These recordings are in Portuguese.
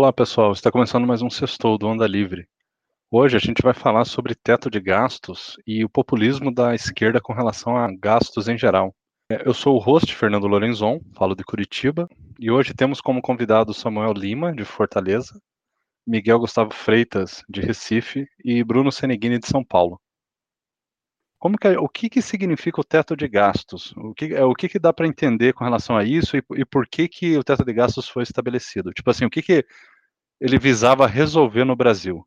Olá pessoal, está começando mais um Sextou do Onda Livre. Hoje a gente vai falar sobre teto de gastos e o populismo da esquerda com relação a gastos em geral. É, eu sou o host Fernando Lorenzon, falo de Curitiba, e hoje temos como convidado Samuel Lima, de Fortaleza, Miguel Gustavo Freitas, de Recife, e Bruno Seneghini, de São Paulo. Como que, é, o que, que significa o teto de gastos? O que, é, o que, que dá para entender com relação a isso e, e, por que, que o teto de gastos foi estabelecido? Tipo assim, o que, que ele visava resolver no Brasil?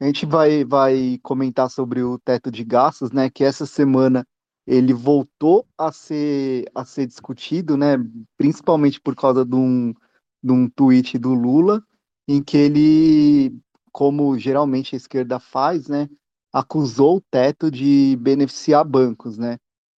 A gente vai, vai comentar sobre o teto de gastos, né? Que essa semana ele voltou a ser, a ser discutido, né? Principalmente por causa de um, de um tweet do Lula, em que ele, como geralmente a esquerda faz, né? Acusou o teto de beneficiar bancos, né?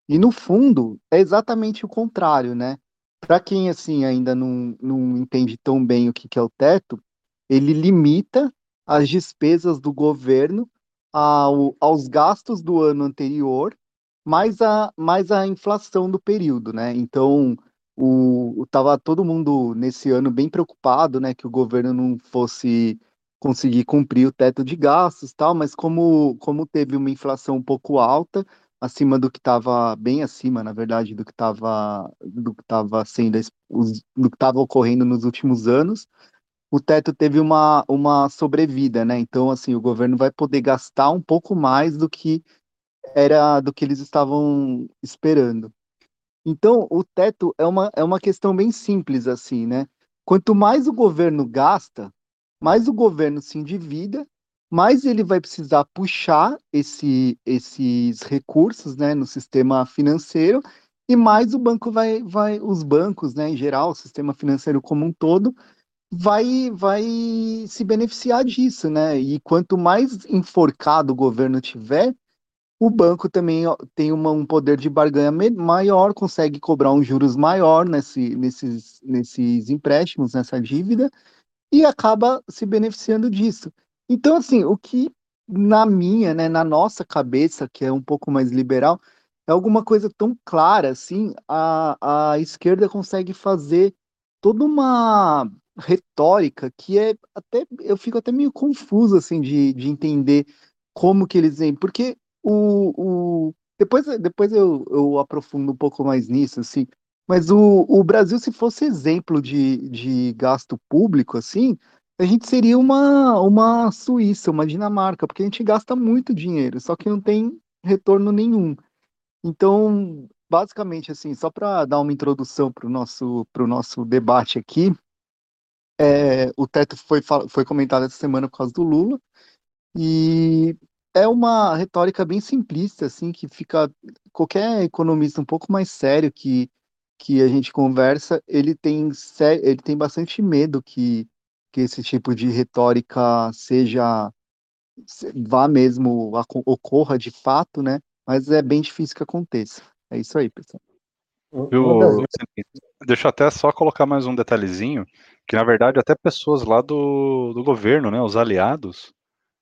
E no fundo é exatamente o contrário, né? Para quem assim ainda não, não entende tão bem o que, que é o teto, ele limita as despesas do governo ao, aos gastos do ano anterior, mais a, mais a inflação do período, né? Então, o, tava todo mundo nesse ano bem preocupado, né, que o governo não fosse conseguir cumprir o teto de gastos tal, mas como, como teve uma inflação um pouco alta, acima do que estava, bem acima, na verdade, do que estava do que estava sendo do que estava ocorrendo nos últimos anos, o teto teve uma, uma sobrevida, né? Então, assim, o governo vai poder gastar um pouco mais do que era do que eles estavam esperando. Então, o teto é uma, é uma questão bem simples, assim, né? Quanto mais o governo gasta, mais o governo se endivida, mais ele vai precisar puxar esse, esses recursos né, no sistema financeiro e mais o banco vai, vai, os bancos, né, em geral, o sistema financeiro como um todo, vai, vai se beneficiar disso, né? E quanto mais enforcado o governo tiver, o banco também tem uma, um poder de barganha maior, consegue cobrar um juros maior nesse, nesses, nesses empréstimos, nessa dívida, e acaba se beneficiando disso. Então, assim, o que na minha, né, na nossa cabeça, que é um pouco mais liberal, é alguma coisa tão clara, assim, a, a esquerda consegue fazer toda uma retórica que é até, eu fico até meio confuso, assim, de, de entender como que eles vêm, porque o, o depois, depois eu, eu aprofundo um pouco mais nisso, assim, mas o, o Brasil, se fosse exemplo de, de gasto público, assim, a gente seria uma, uma Suíça, uma Dinamarca, porque a gente gasta muito dinheiro, só que não tem retorno nenhum. Então, basicamente, assim, só para dar uma introdução para o nosso, nosso debate aqui, é, o teto foi, foi comentado essa semana por causa do Lula, e é uma retórica bem simplista, assim, que fica qualquer economista um pouco mais sério que que a gente conversa, ele tem, ele tem bastante medo que, que esse tipo de retórica seja vá mesmo ocorra de fato, né? Mas é bem difícil que aconteça. É isso aí, pessoal. Eu, deixa eu até só colocar mais um detalhezinho, que na verdade até pessoas lá do, do governo, né, os aliados,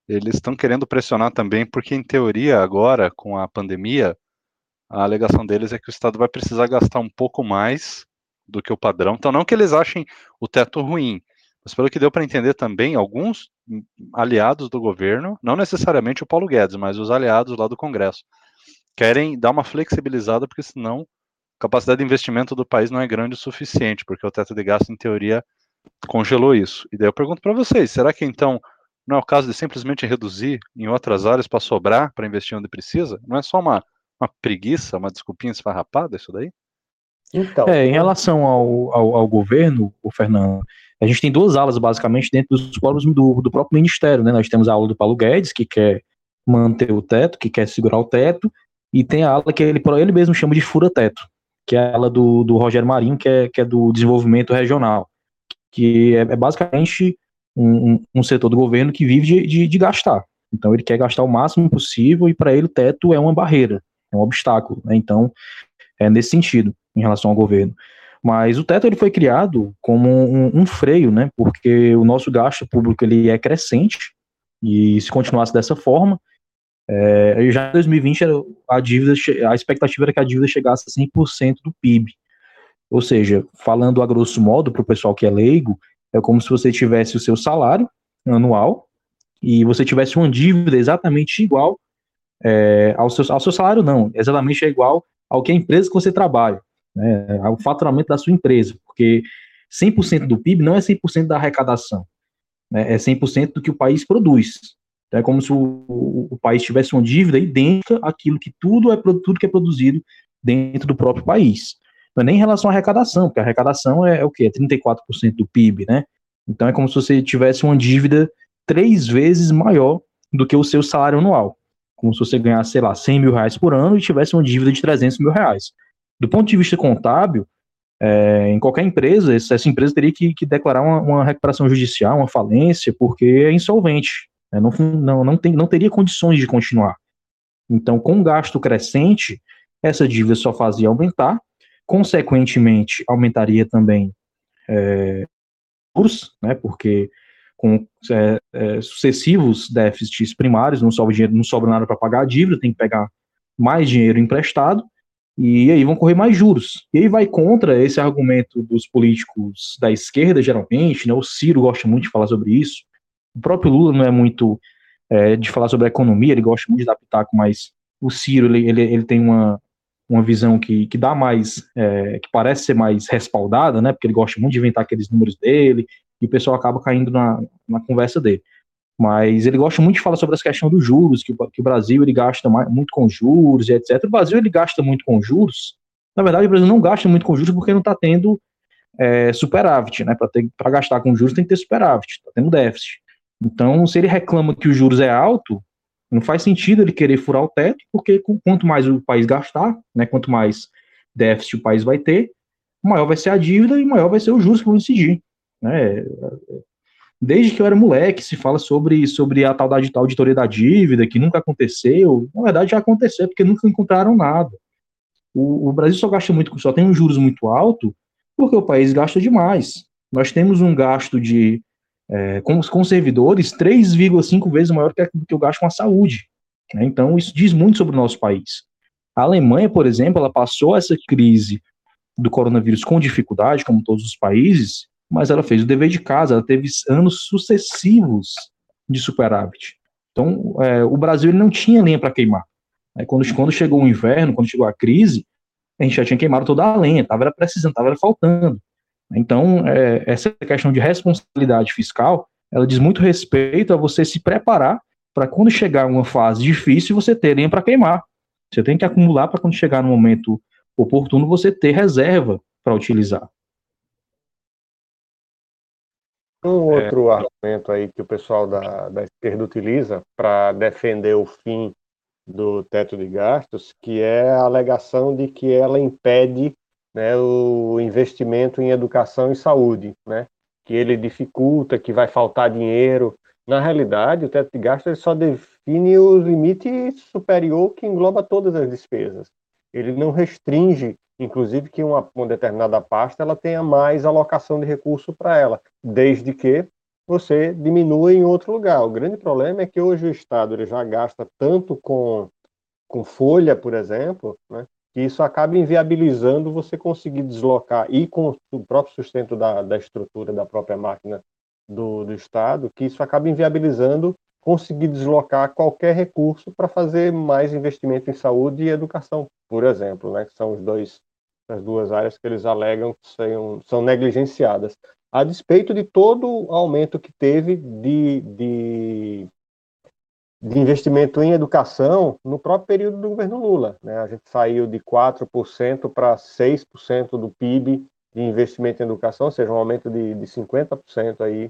eles estão querendo pressionar também, porque em teoria agora, com a pandemia, a alegação deles é que o Estado vai precisar gastar um pouco mais do que o padrão. Então, não que eles achem o teto ruim, mas pelo que deu para entender também, alguns aliados do governo, não necessariamente o Paulo Guedes, mas os aliados lá do Congresso, querem dar uma flexibilizada, porque senão a capacidade de investimento do país não é grande o suficiente, porque o teto de gasto, em teoria, congelou isso. E daí eu pergunto para vocês, será que então não é o caso de simplesmente reduzir em outras áreas para sobrar para investir onde precisa? Não é só uma uma preguiça, uma desculpinha esfarrapada isso daí? Então, é, em relação ao, ao, ao, governo, o Fernando, a gente tem duas alas basicamente dentro dos povos do, do próprio ministério, né? Nós temos a aula do Paulo Guedes, que quer manter o teto, que quer segurar o teto, e tem a ala que ele, ele mesmo chama de fura-teto, que é a ala do, do Rogério Marinho, que é, que é do desenvolvimento regional, que é, é basicamente um, um, setor do governo que vive de, de, de gastar. Então ele quer gastar o máximo possível e para ele o teto é uma barreira um obstáculo. Né? Então, é nesse sentido, em relação ao governo. Mas o teto ele foi criado como um, um, freio, né? Porque o nosso gasto público ele é crescente e se continuasse dessa forma, é, já em 2020 a dívida, a expectativa era que a dívida chegasse a 100% do PIB. Ou seja, falando a grosso modo para o pessoal que é leigo, É como se você tivesse o seu salário anual e você tivesse uma dívida exatamente igual é, ao, seu, ao seu salário, não, exatamente é igual ao que a empresa que você trabalha, né, ao faturamento da sua empresa, porque 100% do PIB não é 100% da arrecadação, né, é 100% do que o país produz. Então, é como se o, o, o, país tivesse uma dívida idêntica àquilo que tudo é tudo que é produzido dentro do próprio país. Não é nem em relação à arrecadação, porque a arrecadação é, é o quê? É 34% do PIB, né? Então é como se você tivesse uma dívida três vezes maior do que o seu salário anual. Como se você ganhasse, sei lá, 100 mil reais por ano e tivesse uma dívida de 300 mil reais. Do ponto de vista contábil, é, em qualquer empresa, essa empresa teria que, que declarar uma, uma, recuperação judicial, uma falência, porque é insolvente. Né? Não, não, não, tem, não teria condições de continuar. Então, com gasto crescente, essa dívida só fazia aumentar, consequentemente, aumentaria também é, né, porque com é, é, sucessivos déficits primários, não sobra dinheiro, não sobra nada para pagar a dívida, tem que pegar mais dinheiro emprestado, e aí vão correr mais juros. E aí vai contra esse argumento dos políticos da esquerda, geralmente, né? O Ciro gosta muito de falar sobre isso. O próprio Lula não é muito é, de falar sobre a economia, ele gosta muito de dar pitaco, mas o Ciro, ele, ele, ele tem uma, uma visão que, que dá mais, é, que parece ser mais respaldada, né? Porque ele gosta muito de inventar aqueles números dele, e o pessoal acaba caindo na, na conversa dele. Mas ele gosta muito de falar sobre essa questão dos juros, que, que o Brasil ele gasta mais, muito com juros e etc. O Brasil ele gasta muito com juros. Na verdade, o Brasil não gasta muito com juros porque não está tendo é, superávit, né? Para gastar com juros tem que ter superávit, está tendo déficit. Então, se ele reclama que os juros é alto, não faz sentido ele querer furar o teto, porque quanto mais o país gastar, né, quanto mais déficit o país vai ter, maior vai ser a dívida e maior vai ser os juros que vão incidir. Né? Desde que eu era moleque, se fala sobre, sobre a tal da, tal auditoria da dívida, que nunca aconteceu. Na verdade, já aconteceu, porque nunca encontraram nada. O, o Brasil só gasta muito, só tem um juros muito alto, porque o país gasta demais. Nós temos um gasto de, é, com, com servidores, 3,5 vezes maior que, que o gasto com a saúde. Né? Então, isso diz muito sobre o nosso país. A Alemanha, por exemplo, ela passou essa crise do coronavírus com dificuldade, como todos os países, mas ela fez o dever de casa, ela teve anos sucessivos de superávit. Então, é, o Brasil ele não tinha lenha para queimar. Quando, quando chegou o inverno, quando chegou a crise, a gente já tinha queimado toda a lenha, estava precisando, estava faltando. Então, é, essa questão de responsabilidade fiscal, ela diz muito respeito a você se preparar para quando chegar uma fase difícil, você ter lenha para queimar. Você tem que acumular para quando chegar no momento oportuno, você ter reserva para utilizar. Um é. outro é. argumento aí que o pessoal da, da esquerda utiliza para defender o fim do teto de gastos, que é a alegação de que ela impede né, o investimento em educação e saúde, né, que ele dificulta, que vai faltar dinheiro. Na realidade, o teto de gastos só define o limite superior que engloba todas as despesas. Ele não restringe inclusive que uma, uma determinada pasta ela tenha mais alocação de recurso para ela, desde que você diminua em outro lugar. O grande problema é que hoje o Estado ele já gasta tanto com, com folha, por exemplo, né, que isso acaba inviabilizando você conseguir deslocar e com o próprio sustento da, da estrutura da própria máquina do, do Estado, que isso acaba inviabilizando conseguir deslocar qualquer recurso para fazer mais investimento em saúde e educação, por exemplo, né, que são os dois as duas áreas que eles alegam que são, são negligenciadas, a despeito de todo o aumento que teve de, de, de investimento em educação no próprio período do governo Lula. Né? A gente saiu de 4% para 6% do PIB de investimento em educação, ou seja, um aumento de, de 50% aí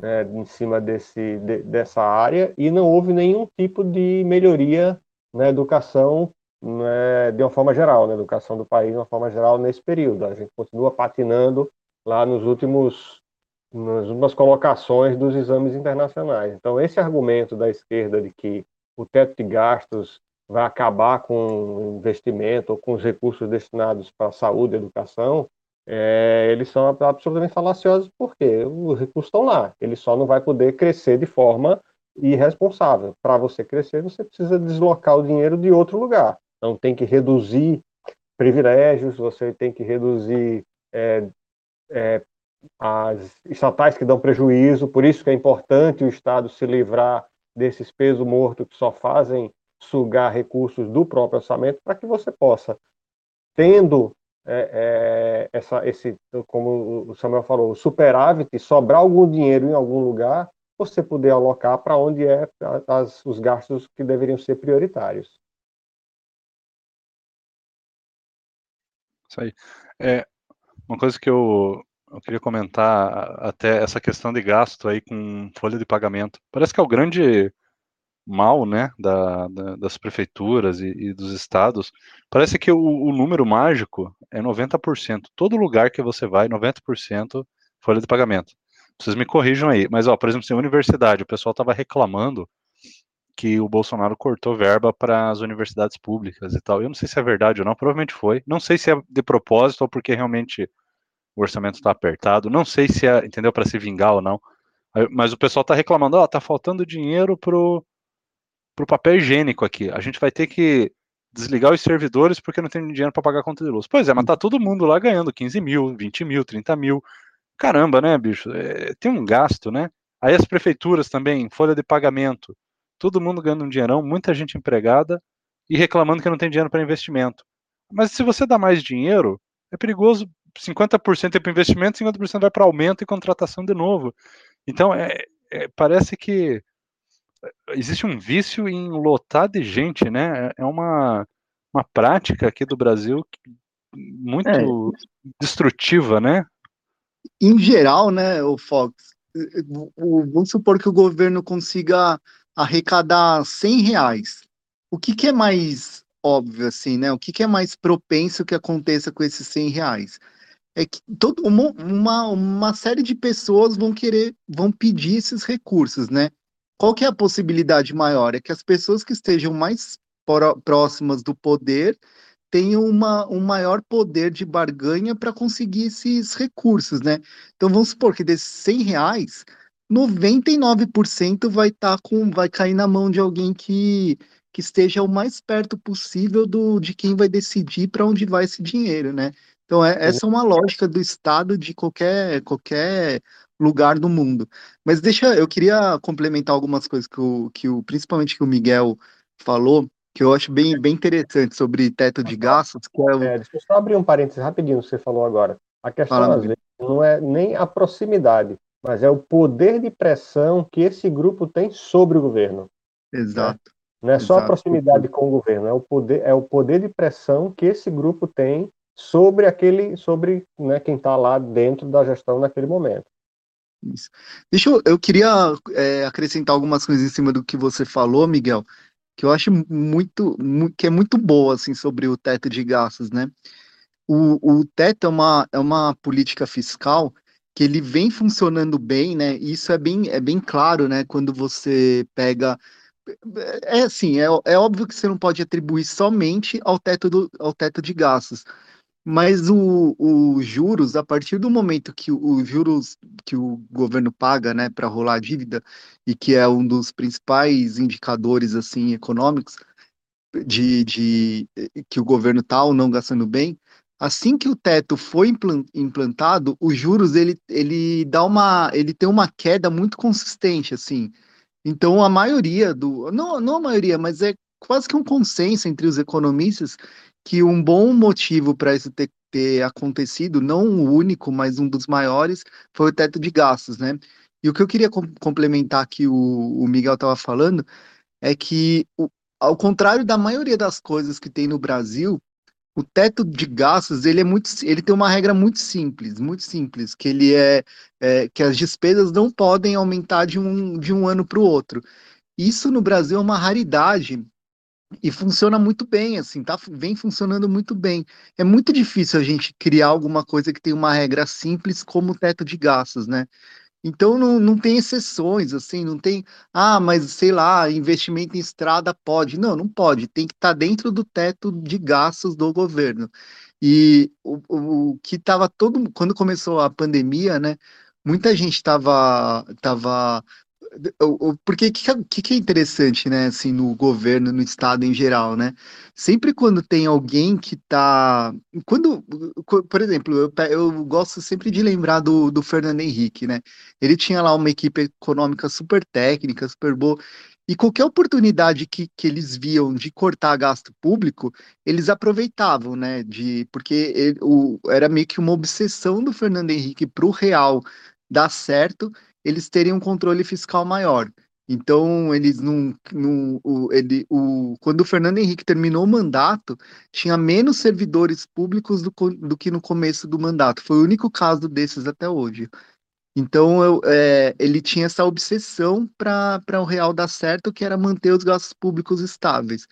né, em cima desse, de, dessa área, e não houve nenhum tipo de melhoria na educação né, de uma forma geral, na educação do país de uma forma geral nesse período. A gente continua patinando lá nos últimos nas últimas colocações dos exames internacionais. Então, esse argumento da esquerda de que o teto de gastos vai acabar com o investimento ou com os recursos destinados para saúde e educação, é, eles são absolutamente falaciosos porque os recursos estão lá. Ele só não vai poder crescer de forma irresponsável. Para você crescer, você precisa deslocar o dinheiro de outro lugar. Então, tem que reduzir privilégios, você tem que reduzir é, é, as estatais que dão prejuízo, por isso que é importante o Estado se livrar desses pesos mortos que só fazem sugar recursos do próprio orçamento, para que você possa, tendo é, é, essa, esse, como o Samuel falou, superávit, sobrar algum dinheiro em algum lugar, você poder alocar para onde é as, os gastos que deveriam ser prioritários. Isso aí. É, uma coisa que eu, eu queria comentar até essa questão de gasto aí com folha de pagamento. Parece que é o grande mal, né, da, da, das prefeituras e, e, dos estados. Parece que o, o, número mágico é 90%. Todo lugar que você vai, 90% folha de pagamento. Vocês me corrijam aí, mas ó, por exemplo, em universidade, o pessoal estava reclamando que o Bolsonaro cortou verba para as universidades públicas e tal. Eu não sei se é verdade ou não, provavelmente foi. Não sei se é de propósito ou porque realmente o orçamento está apertado. Não sei se é, entendeu, para se vingar ou não. Mas o pessoal está reclamando, ó, oh, tá faltando dinheiro pro pro papel higiênico aqui. A gente vai ter que desligar os servidores porque não tem dinheiro para pagar a conta de luz. Pois é, mas tá todo mundo lá ganhando 15 mil, 20 mil, 30 mil. Caramba, né, bicho? É, tem um gasto, né? Aí as prefeituras também, folha de pagamento todo mundo ganhando um dinheirão, muita gente empregada e reclamando que não tem dinheiro para investimento. Mas se você dá mais dinheiro, é perigoso 50% é para investimento, 50% vai para aumento e contratação de novo. Então, é, é, parece que existe um vício em lotar de gente, né? É uma, uma prática aqui do Brasil muito é. destrutiva, né? Em geral, né, o Fox, vamos supor que o governo consiga arrecadar 100 reais, o que, que é mais óbvio, assim, né? O que, que é mais propenso que aconteça com esses 100 reais? É que todo, uma, uma, uma série de pessoas vão querer, vão pedir esses recursos, né? Qual que é a possibilidade maior? É que as pessoas que estejam mais próximas do poder tenham uma, um maior poder de barganha para conseguir esses recursos, né? Então vamos supor que desses 100 reais, 99% vai estar tá com, vai cair na mão de alguém que, que esteja o mais perto possível do, de quem vai decidir para onde vai esse dinheiro, né? Então, é, essa é uma lógica do Estado de qualquer, qualquer lugar do mundo. Mas deixa, eu queria complementar algumas coisas que o, que o principalmente que o Miguel falou, que eu acho bem, bem interessante sobre teto de gastos. Que é, o... é deixa eu só abrir um parênteses rapidinho, você falou agora. A questão, Fala, às vezes, não é nem a proximidade, mas é o poder de pressão que esse grupo tem sobre o governo. Exato. Né? Não é só Exato. a proximidade com o governo, é o poder, é o poder de pressão que esse grupo tem sobre aquele, sobre né, quem está lá dentro da gestão naquele momento. Isso. Deixa eu, eu queria é, acrescentar algumas coisas em cima do que você falou, Miguel, que eu acho muito, muito que é muito boa assim sobre o teto de gastos, né? O, o teto é uma, é uma política fiscal que ele vem funcionando bem, né? Isso é bem, é bem claro, né? Quando você pega. É assim, é, é óbvio que você não pode atribuir somente ao teto, do, ao teto de gastos, mas o, o juros, a partir do momento que os juros que o governo paga, né, para rolar a dívida, e que é um dos principais indicadores assim econômicos de, de que o governo está ou não gastando bem, assim que o teto foi implantado, os juros ele, ele dá uma ele tem uma queda muito consistente assim. Então a maioria do não, não a maioria, mas é quase que um consenso entre os economistas que um bom motivo para isso ter, ter acontecido, não o único, mas um dos maiores, foi o teto de gastos, né? E o que eu queria complementar que o, o Miguel estava falando é que, o, ao contrário da maioria das coisas que tem no Brasil, o teto de gastos ele é muito ele tem uma regra muito simples muito simples que ele é, é que as despesas não podem aumentar de um, de um ano para o outro isso no Brasil é uma raridade e funciona muito bem assim tá vem funcionando muito bem é muito difícil a gente criar alguma coisa que tem uma regra simples como o teto de gastos né então não, não tem exceções, assim, não tem, ah, mas sei lá, investimento em estrada pode. Não, não pode, tem que estar tá dentro do teto de gastos do governo. E o, o, que estava todo, quando começou a pandemia, né, muita gente estava tava porque o que, que, é interessante, né, assim, no governo, no estado em geral, né? Sempre quando tem alguém que tá, quando, por exemplo, eu, eu gosto sempre de lembrar do, do Fernando Henrique, né? Ele tinha lá uma equipe econômica super técnica, super boa, e qualquer oportunidade que, que eles viam de cortar gasto público, eles aproveitavam, né? De, porque ele, o, era meio que uma obsessão do Fernando Henrique para o real dar certo, eles teriam um controle fiscal maior. Então, eles não. não o, ele, o, quando o Fernando Henrique terminou o mandato, tinha menos servidores públicos do, do que no começo do mandato. Foi o único caso desses até hoje. Então, eu, é, ele tinha essa obsessão para o real dar certo, que era manter os gastos públicos estáveis.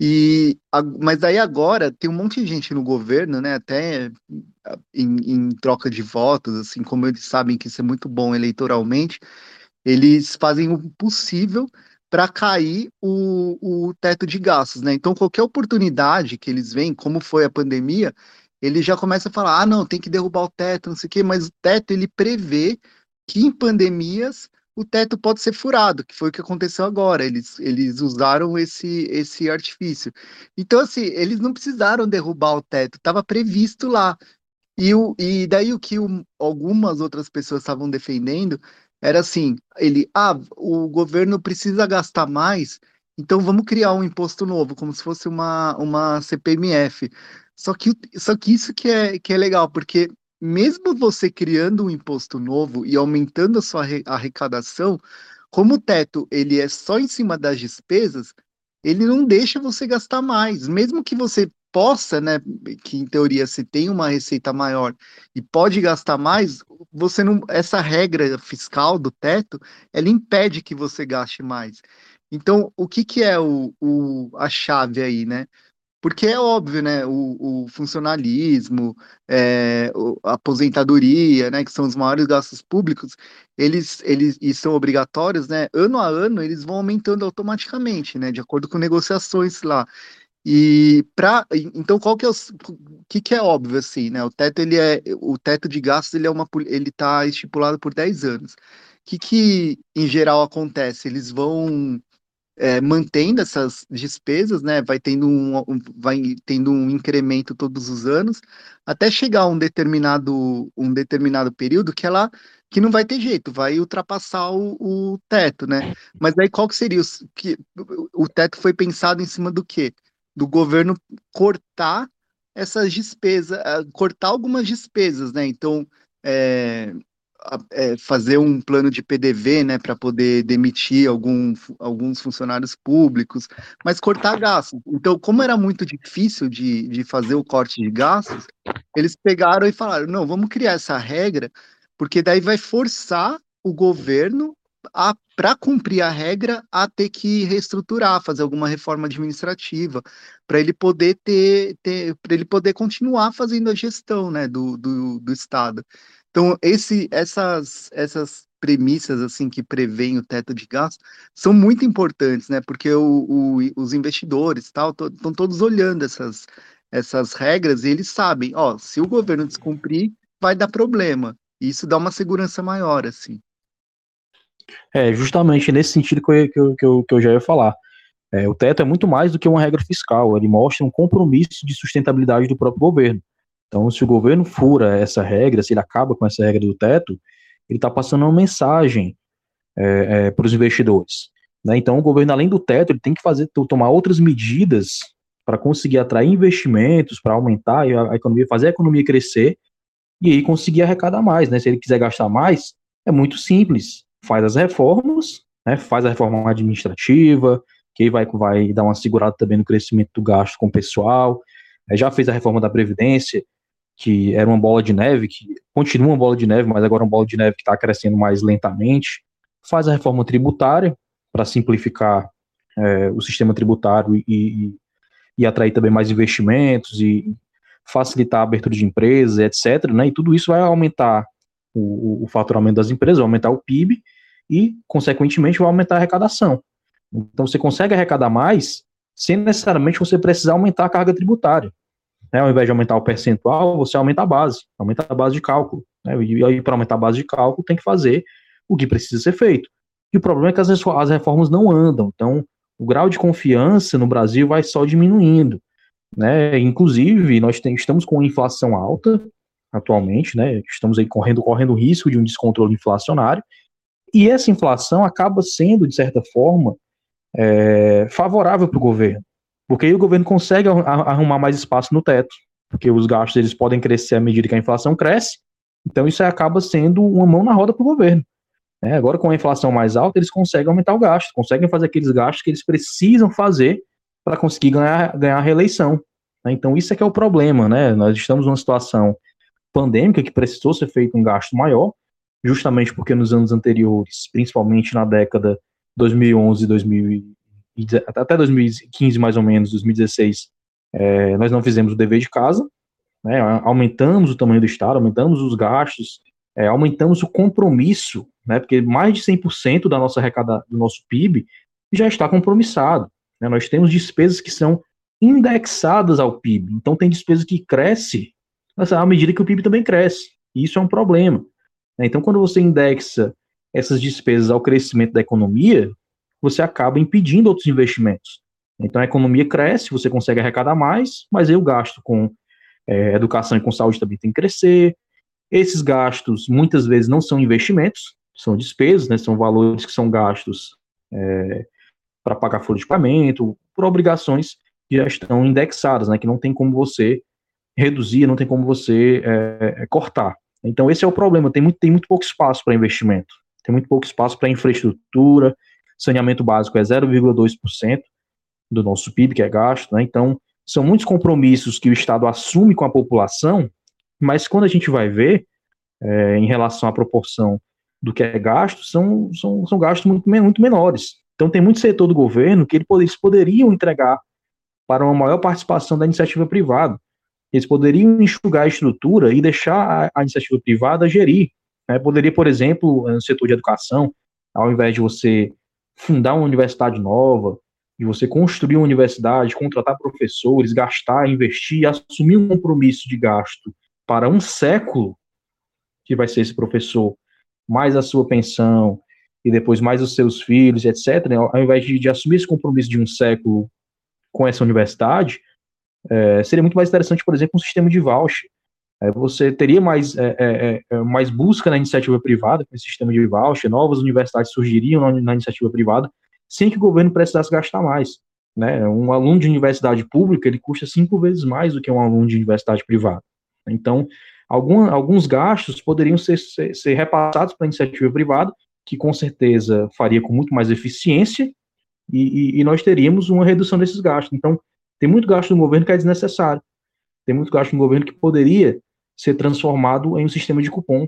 E, mas aí agora tem um monte de gente no governo, né, até em, em, troca de votos, assim, como eles sabem que isso é muito bom eleitoralmente, eles fazem o possível para cair o, o teto de gastos, né? Então, qualquer oportunidade que eles veem, como foi a pandemia, ele já começa a falar: ah, não, tem que derrubar o teto, não sei o quê, mas o teto ele prevê que em pandemias o teto pode ser furado, que foi o que aconteceu agora. Eles, eles usaram esse, esse artifício. Então, assim, eles não precisaram derrubar o teto, estava previsto lá. E, o, e daí o que o, algumas outras pessoas estavam defendendo era assim: ele, ah, o governo precisa gastar mais, então vamos criar um imposto novo, como se fosse uma, uma CPMF. Só que, só que isso que é, que é legal, porque mesmo você criando um imposto novo e aumentando a sua arrecadação, como o teto ele é só em cima das despesas, ele não deixa você gastar mais, mesmo que você possa, né, que em teoria você tem uma receita maior e pode gastar mais, você não, essa regra fiscal do teto, ela impede que você gaste mais. Então, o que que é o, o a chave aí, né? Porque é óbvio, né? O, o funcionalismo, é, a aposentadoria, né? Que são os maiores gastos públicos, eles, eles e são obrigatórios, né? Ano a ano eles vão aumentando automaticamente, né? De acordo com negociações lá. E para então qual que é o que, que é óbvio assim, né? O teto ele é o teto de gastos ele é uma ele está estipulado por 10 anos. O que que em geral acontece? Eles vão é, mantendo essas despesas, né, vai tendo um, vai tendo um incremento todos os anos, até chegar a um determinado, um determinado período que ela que não vai ter jeito, vai ultrapassar o, o teto, né? Mas aí qual que seria os, que o teto foi pensado em cima do quê? Do governo cortar essas despesas, eh, cortar algumas despesas, né? Então, é, é, fazer um plano de PDV, né, para poder demitir algum, alguns funcionários públicos, mas cortar gastos. Então, como era muito difícil de, de fazer o corte de gastos, eles pegaram e falaram: não, vamos criar essa regra, porque daí vai forçar o governo para cumprir a regra a ter que reestruturar, fazer alguma reforma administrativa, para ele poder ter, ter para ele poder continuar fazendo a gestão né, do, do, do Estado. Então, esse, essas, essas premissas assim que prevêem o teto de gastos são muito importantes, né? Porque o, o, os investidores tal estão todos olhando essas, essas regras e eles sabem, ó, se o governo descumprir, vai dar problema. E isso dá uma segurança maior, assim. É, justamente nesse sentido que eu, que eu, que eu, que eu já ia falar. É, o teto é muito mais do que uma regra fiscal, ele mostra um compromisso de sustentabilidade do próprio governo. Então, se o governo fura essa regra, se ele acaba com essa regra do teto, ele está passando uma mensagem é, é, para os investidores. Né? Então, o governo, além do teto, ele tem que fazer tomar outras medidas para conseguir atrair investimentos, para aumentar a, a economia, fazer a economia crescer e aí conseguir arrecadar mais. Né? Se ele quiser gastar mais, é muito simples. Faz as reformas, né? faz a reforma administrativa, que aí vai, vai dar uma segurada também no crescimento do gasto com o pessoal. Já fez a reforma da Previdência, que era uma bola de neve, que continua uma bola de neve, mas agora é uma bola de neve que está crescendo mais lentamente. Faz a reforma tributária para simplificar é, o sistema tributário e, e, e, atrair também mais investimentos e facilitar a abertura de empresas, etc. Né? E tudo isso vai aumentar o, o faturamento das empresas, vai aumentar o PIB e, consequentemente, vai aumentar a arrecadação. Então, você consegue arrecadar mais sem necessariamente você precisar aumentar a carga tributária. Né, ao invés de aumentar o percentual, você aumenta a base, aumenta a base de cálculo. Né, e aí, para aumentar a base de cálculo, tem que fazer o que precisa ser feito. E o problema é que as, as reformas não andam. Então, o grau de confiança no Brasil vai só diminuindo. Né? Inclusive, nós tem, estamos com inflação alta atualmente, né? estamos aí correndo, correndo risco de um descontrole inflacionário, e essa inflação acaba sendo, de certa forma, é, favorável para o governo, porque aí o governo consegue arrumar mais espaço no teto, porque os gastos eles podem crescer à medida que a inflação cresce, então isso acaba sendo uma mão na roda para o governo. É, agora, com a inflação mais alta, eles conseguem aumentar o gasto, conseguem fazer aqueles gastos que eles precisam fazer para conseguir ganhar, ganhar a reeleição. Né? Então, isso é que é o problema, né? Nós estamos numa situação pandêmica que precisou ser feito um gasto maior, justamente porque nos anos anteriores, principalmente na década 2011, 2000, até 2015 mais ou menos, 2016, é, nós não fizemos o dever de casa, né? aumentamos o tamanho do Estado, aumentamos os gastos, é, aumentamos o compromisso, né, porque mais de 100% da nossa arrecada, do nosso PIB já está compromissado. Né, nós temos despesas que são indexadas ao PIB, então tem despesa que cresce à medida que o PIB também cresce, e isso é um problema. Né, então, quando você indexa essas despesas ao crescimento da economia, você acaba impedindo outros investimentos. Então, a economia cresce, você consegue arrecadar mais, mas aí o gasto com é, educação e com saúde também tem que crescer, esses gastos muitas vezes não são investimentos, são despesas, né, são valores que são gastos é, para pagar folha de pagamento, por obrigações que já estão indexadas, né, que não tem como você reduzir, não tem como você é, é cortar. Então esse é o problema, tem muito, tem muito pouco espaço para investimento, tem muito pouco espaço para infraestrutura, saneamento básico é 0,2% do nosso PIB que é gasto, né, então são muitos compromissos que o Estado assume com a população mas quando a gente vai ver, é, em relação à proporção do que é gasto, são, são, são gastos muito, muito menores. Então tem muito setor do governo que eles poderiam entregar para uma maior participação da iniciativa privada. Eles poderiam enxugar a estrutura e deixar a, a iniciativa privada gerir. Né? Poderia, por exemplo, no setor de educação, ao invés de você fundar uma universidade nova, de você construir uma universidade, contratar professores, gastar, investir, assumir um compromisso de gasto para um século, que vai ser esse professor, mais a sua pensão, e depois mais os seus filhos, etc., né, ao invés de, de, assumir esse compromisso de um século com essa universidade, é, seria muito mais interessante, por exemplo, um sistema de voucher. É, você teria mais, é, é, é mais busca na iniciativa privada, com esse sistema de voucher, novas universidades surgiriam na, na iniciativa privada, sem que o governo precisasse gastar mais. Né? Um aluno de universidade pública ele custa cinco vezes mais do que um aluno de universidade privada. Então, algum, alguns gastos poderiam ser, ser, ser repassados para a iniciativa privada, que com certeza faria com muito mais eficiência, e, e, e, nós teríamos uma redução desses gastos. Então, tem muito gasto no governo que é desnecessário. Tem muito gasto no governo que poderia ser transformado em um sistema de cupom.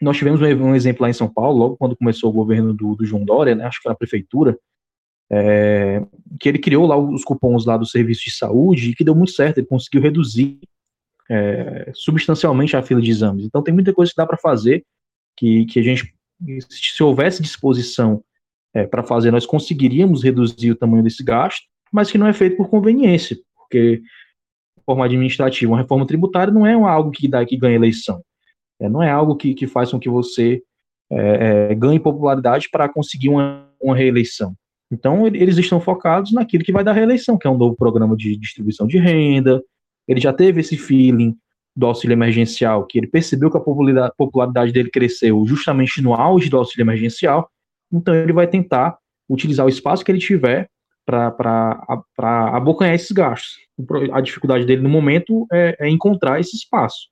Nós tivemos um, exemplo lá em São Paulo, logo quando começou o governo do, do João Dória, né, acho que era a prefeitura, é, que ele criou lá os cupons lá do serviço de saúde e que deu muito certo, ele conseguiu reduzir é, substancialmente a fila de exames. Então tem muita coisa que dá para fazer, que, que a gente, se houvesse disposição é, para fazer, nós conseguiríamos reduzir o tamanho desse gasto, mas que não é feito por conveniência, porque reforma administrativa, uma reforma tributária não é algo que dá que ganha eleição, é, não é algo que, que faz com que você é, é, ganhe popularidade para conseguir uma, uma reeleição. Então, eles estão focados naquilo que vai dar reeleição, que é um novo programa de distribuição de renda, ele já teve esse feeling do auxílio emergencial, que ele percebeu que a popularidade dele cresceu justamente no auge do auxílio emergencial, então ele vai tentar utilizar o espaço que ele tiver para abocanhar esses gastos. A dificuldade dele no momento é, é, encontrar esse espaço.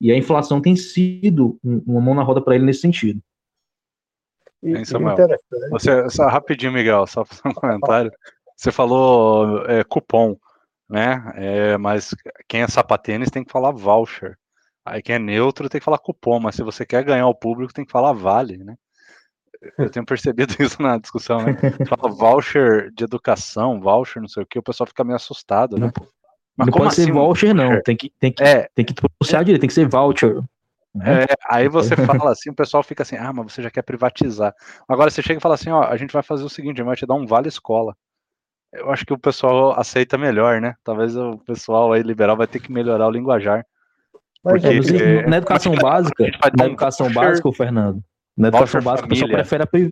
E a inflação tem sido uma mão na roda para ele nesse sentido. E, Samuel, você, só rapidinho, Miguel, só fazer um comentário. Você falou é, cupom né? É, mas quem é sapatênis tem que falar voucher. Aí quem é neutro tem que falar cupom, mas se você quer ganhar o público tem que falar vale, né? Eu tenho percebido isso na discussão, né? Fala voucher de educação, voucher, não sei o que, o pessoal fica meio assustado, né? Mas não pode assim, ser voucher, não. Tem que, tem que, é, tem que pronunciar direito, tem que ser voucher. Né? É, aí você fala assim, o pessoal fica assim, ah, mas você já quer privatizar. Agora você chega e fala assim, ó, a gente vai fazer o seguinte, a gente vai te dar um vale escola eu acho que o pessoal aceita melhor, né? Talvez o pessoal aí liberal vai ter que melhorar o linguajar. Porque, é, na educação básica, na educação básica, o Fernando, na educação básica, família. o pessoal prefere a,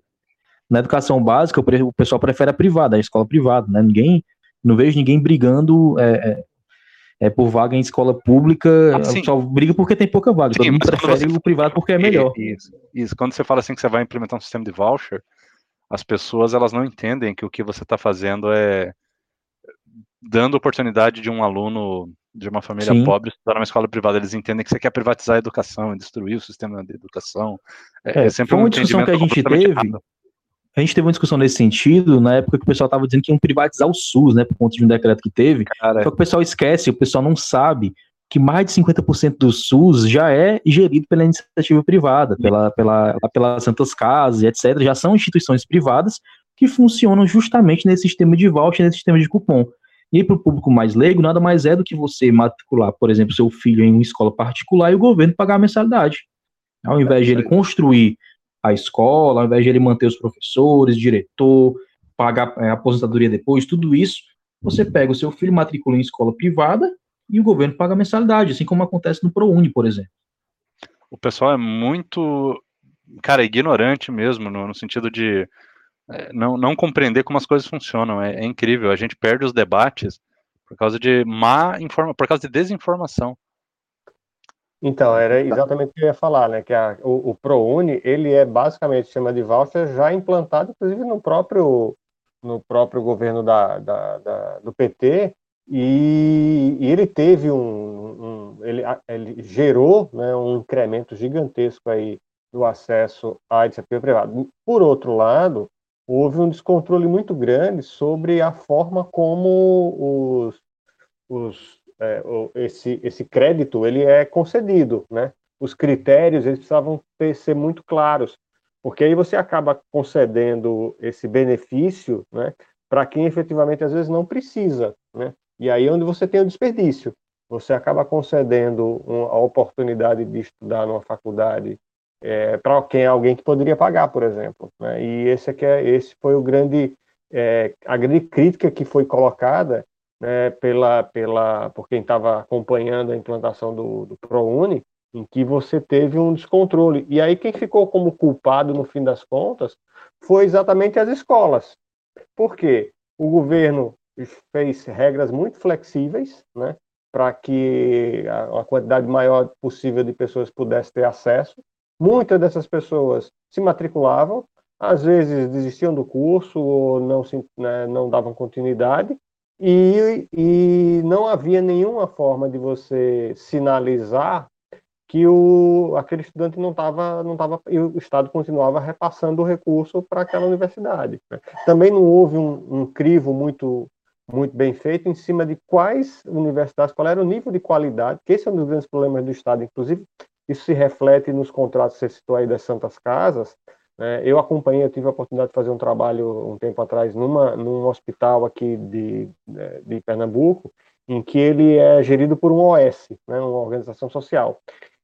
na educação básica o pessoal prefere a privada, a escola privada, né? Ninguém, não vejo ninguém brigando é, é, é por vaga em escola pública, ah, só briga porque tem pouca vaga, sim, todo mundo prefere você... o privado porque é melhor. Isso, isso, quando você fala assim que você vai implementar um sistema de voucher, as pessoas elas não entendem que o que você está fazendo é dando oportunidade de um aluno de uma família Sim. pobre estudar numa escola privada. Eles entendem que você quer privatizar a educação e destruir o sistema de educação. É, é, é sempre uma um discussão que a gente teve. Errado. A gente teve uma discussão nesse sentido na época que o pessoal estava dizendo que iam privatizar o SUS, né, por conta de um decreto que teve. Cara, Só que o pessoal esquece, o pessoal não sabe que mais de 50% do SUS já é gerido pela iniciativa privada, pela, pela, pelas Santas Casas, etc. Já são instituições privadas que funcionam justamente nesse sistema de voucher, nesse sistema de cupom. E para o público mais leigo, nada mais é do que você matricular, por exemplo, seu filho em uma escola particular e o governo pagar a mensalidade. Ao invés de ele construir a escola, ao invés de ele manter os professores, diretor, pagar é, a aposentadoria depois, tudo isso, você pega o seu filho, matricula em escola privada e o governo paga a mensalidade, assim como acontece no ProUni, por exemplo. O pessoal é muito, cara, ignorante mesmo, no, no sentido de é, não, não compreender como as coisas funcionam. É, é, incrível. A gente perde os debates por causa de má informação, por causa de desinformação. Então, era exatamente o que eu ia falar, né? Que a, o, o ProUni, ele é basicamente sistema de voucher já implantado, inclusive, no próprio, no próprio governo da, da, da do PT, e, e, ele teve um, um ele, ele, gerou né, um incremento gigantesco aí do acesso à iniciativa privada. Por outro lado, houve um descontrole muito grande sobre a forma como os, os, é, esse, esse crédito ele é concedido, né? Os critérios eles precisavam ter, ser muito claros, porque aí você acaba concedendo esse benefício, né? Para quem efetivamente às vezes não precisa, né? E aí é onde você tem o desperdício. Você acaba concedendo a oportunidade de estudar numa faculdade é, para quem é alguém que poderia pagar, por exemplo. Né? E esse, aqui é, esse foi o grande, é, a grande crítica que foi colocada né, pela, pela, por quem estava acompanhando a implantação do, do ProUni, em que você teve um descontrole. E aí quem ficou como culpado, no fim das contas, foi exatamente as escolas. Por quê? O governo fez regras muito flexíveis, né, para que a, a quantidade maior possível de pessoas pudesse ter acesso, Muitas dessas pessoas se matriculavam, às vezes desistiam do curso ou não, se, né, não davam continuidade, e, e não havia nenhuma forma de você sinalizar que o, aquele estudante não estava, não tava, e o Estado continuava repassando o recurso para aquela universidade. Né? Também não houve um, um, crivo muito, muito bem feito em cima de quais universidades, qual era o nível de qualidade, que esse é um dos grandes problemas do Estado, inclusive isso se reflete nos contratos que você citou aí das Santas Casas. Né? Eu acompanhei, eu tive a oportunidade de fazer um trabalho um tempo atrás numa, num hospital aqui de, né, de Pernambuco, em que ele é gerido por um OS, né, uma organização social.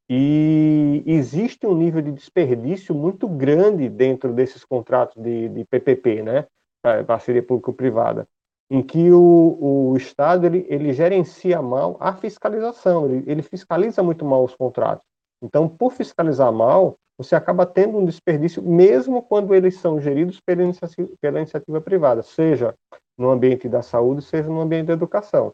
E existe um nível de desperdício muito grande dentro desses contratos de, de PPP, né, parceria público-privada, em que o, o Estado ele, ele gerencia mal a fiscalização, ele, ele fiscaliza muito mal os contratos. Então, por fiscalizar mal, você acaba tendo um desperdício, mesmo quando eles são geridos pela iniciativa, pela iniciativa privada, seja no ambiente da saúde, seja no ambiente da educação.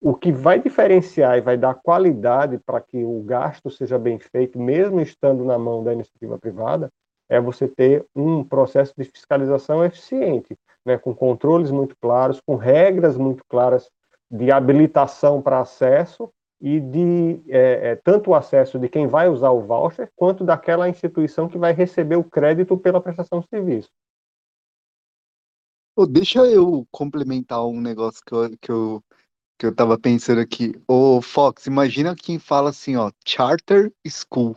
O que vai diferenciar e vai dar qualidade para que o gasto seja bem feito, mesmo estando na mão da iniciativa privada, é você ter um processo de fiscalização eficiente, né, com controles muito claros, com regras muito claras de habilitação para acesso e de é, é, tanto o acesso de quem vai usar o voucher, quanto daquela instituição que vai receber o crédito pela prestação de serviço. Oh, deixa eu complementar um negócio que eu, que eu, que eu tava pensando aqui. Ô, Fox, imagina quem fala assim, ó, charter school.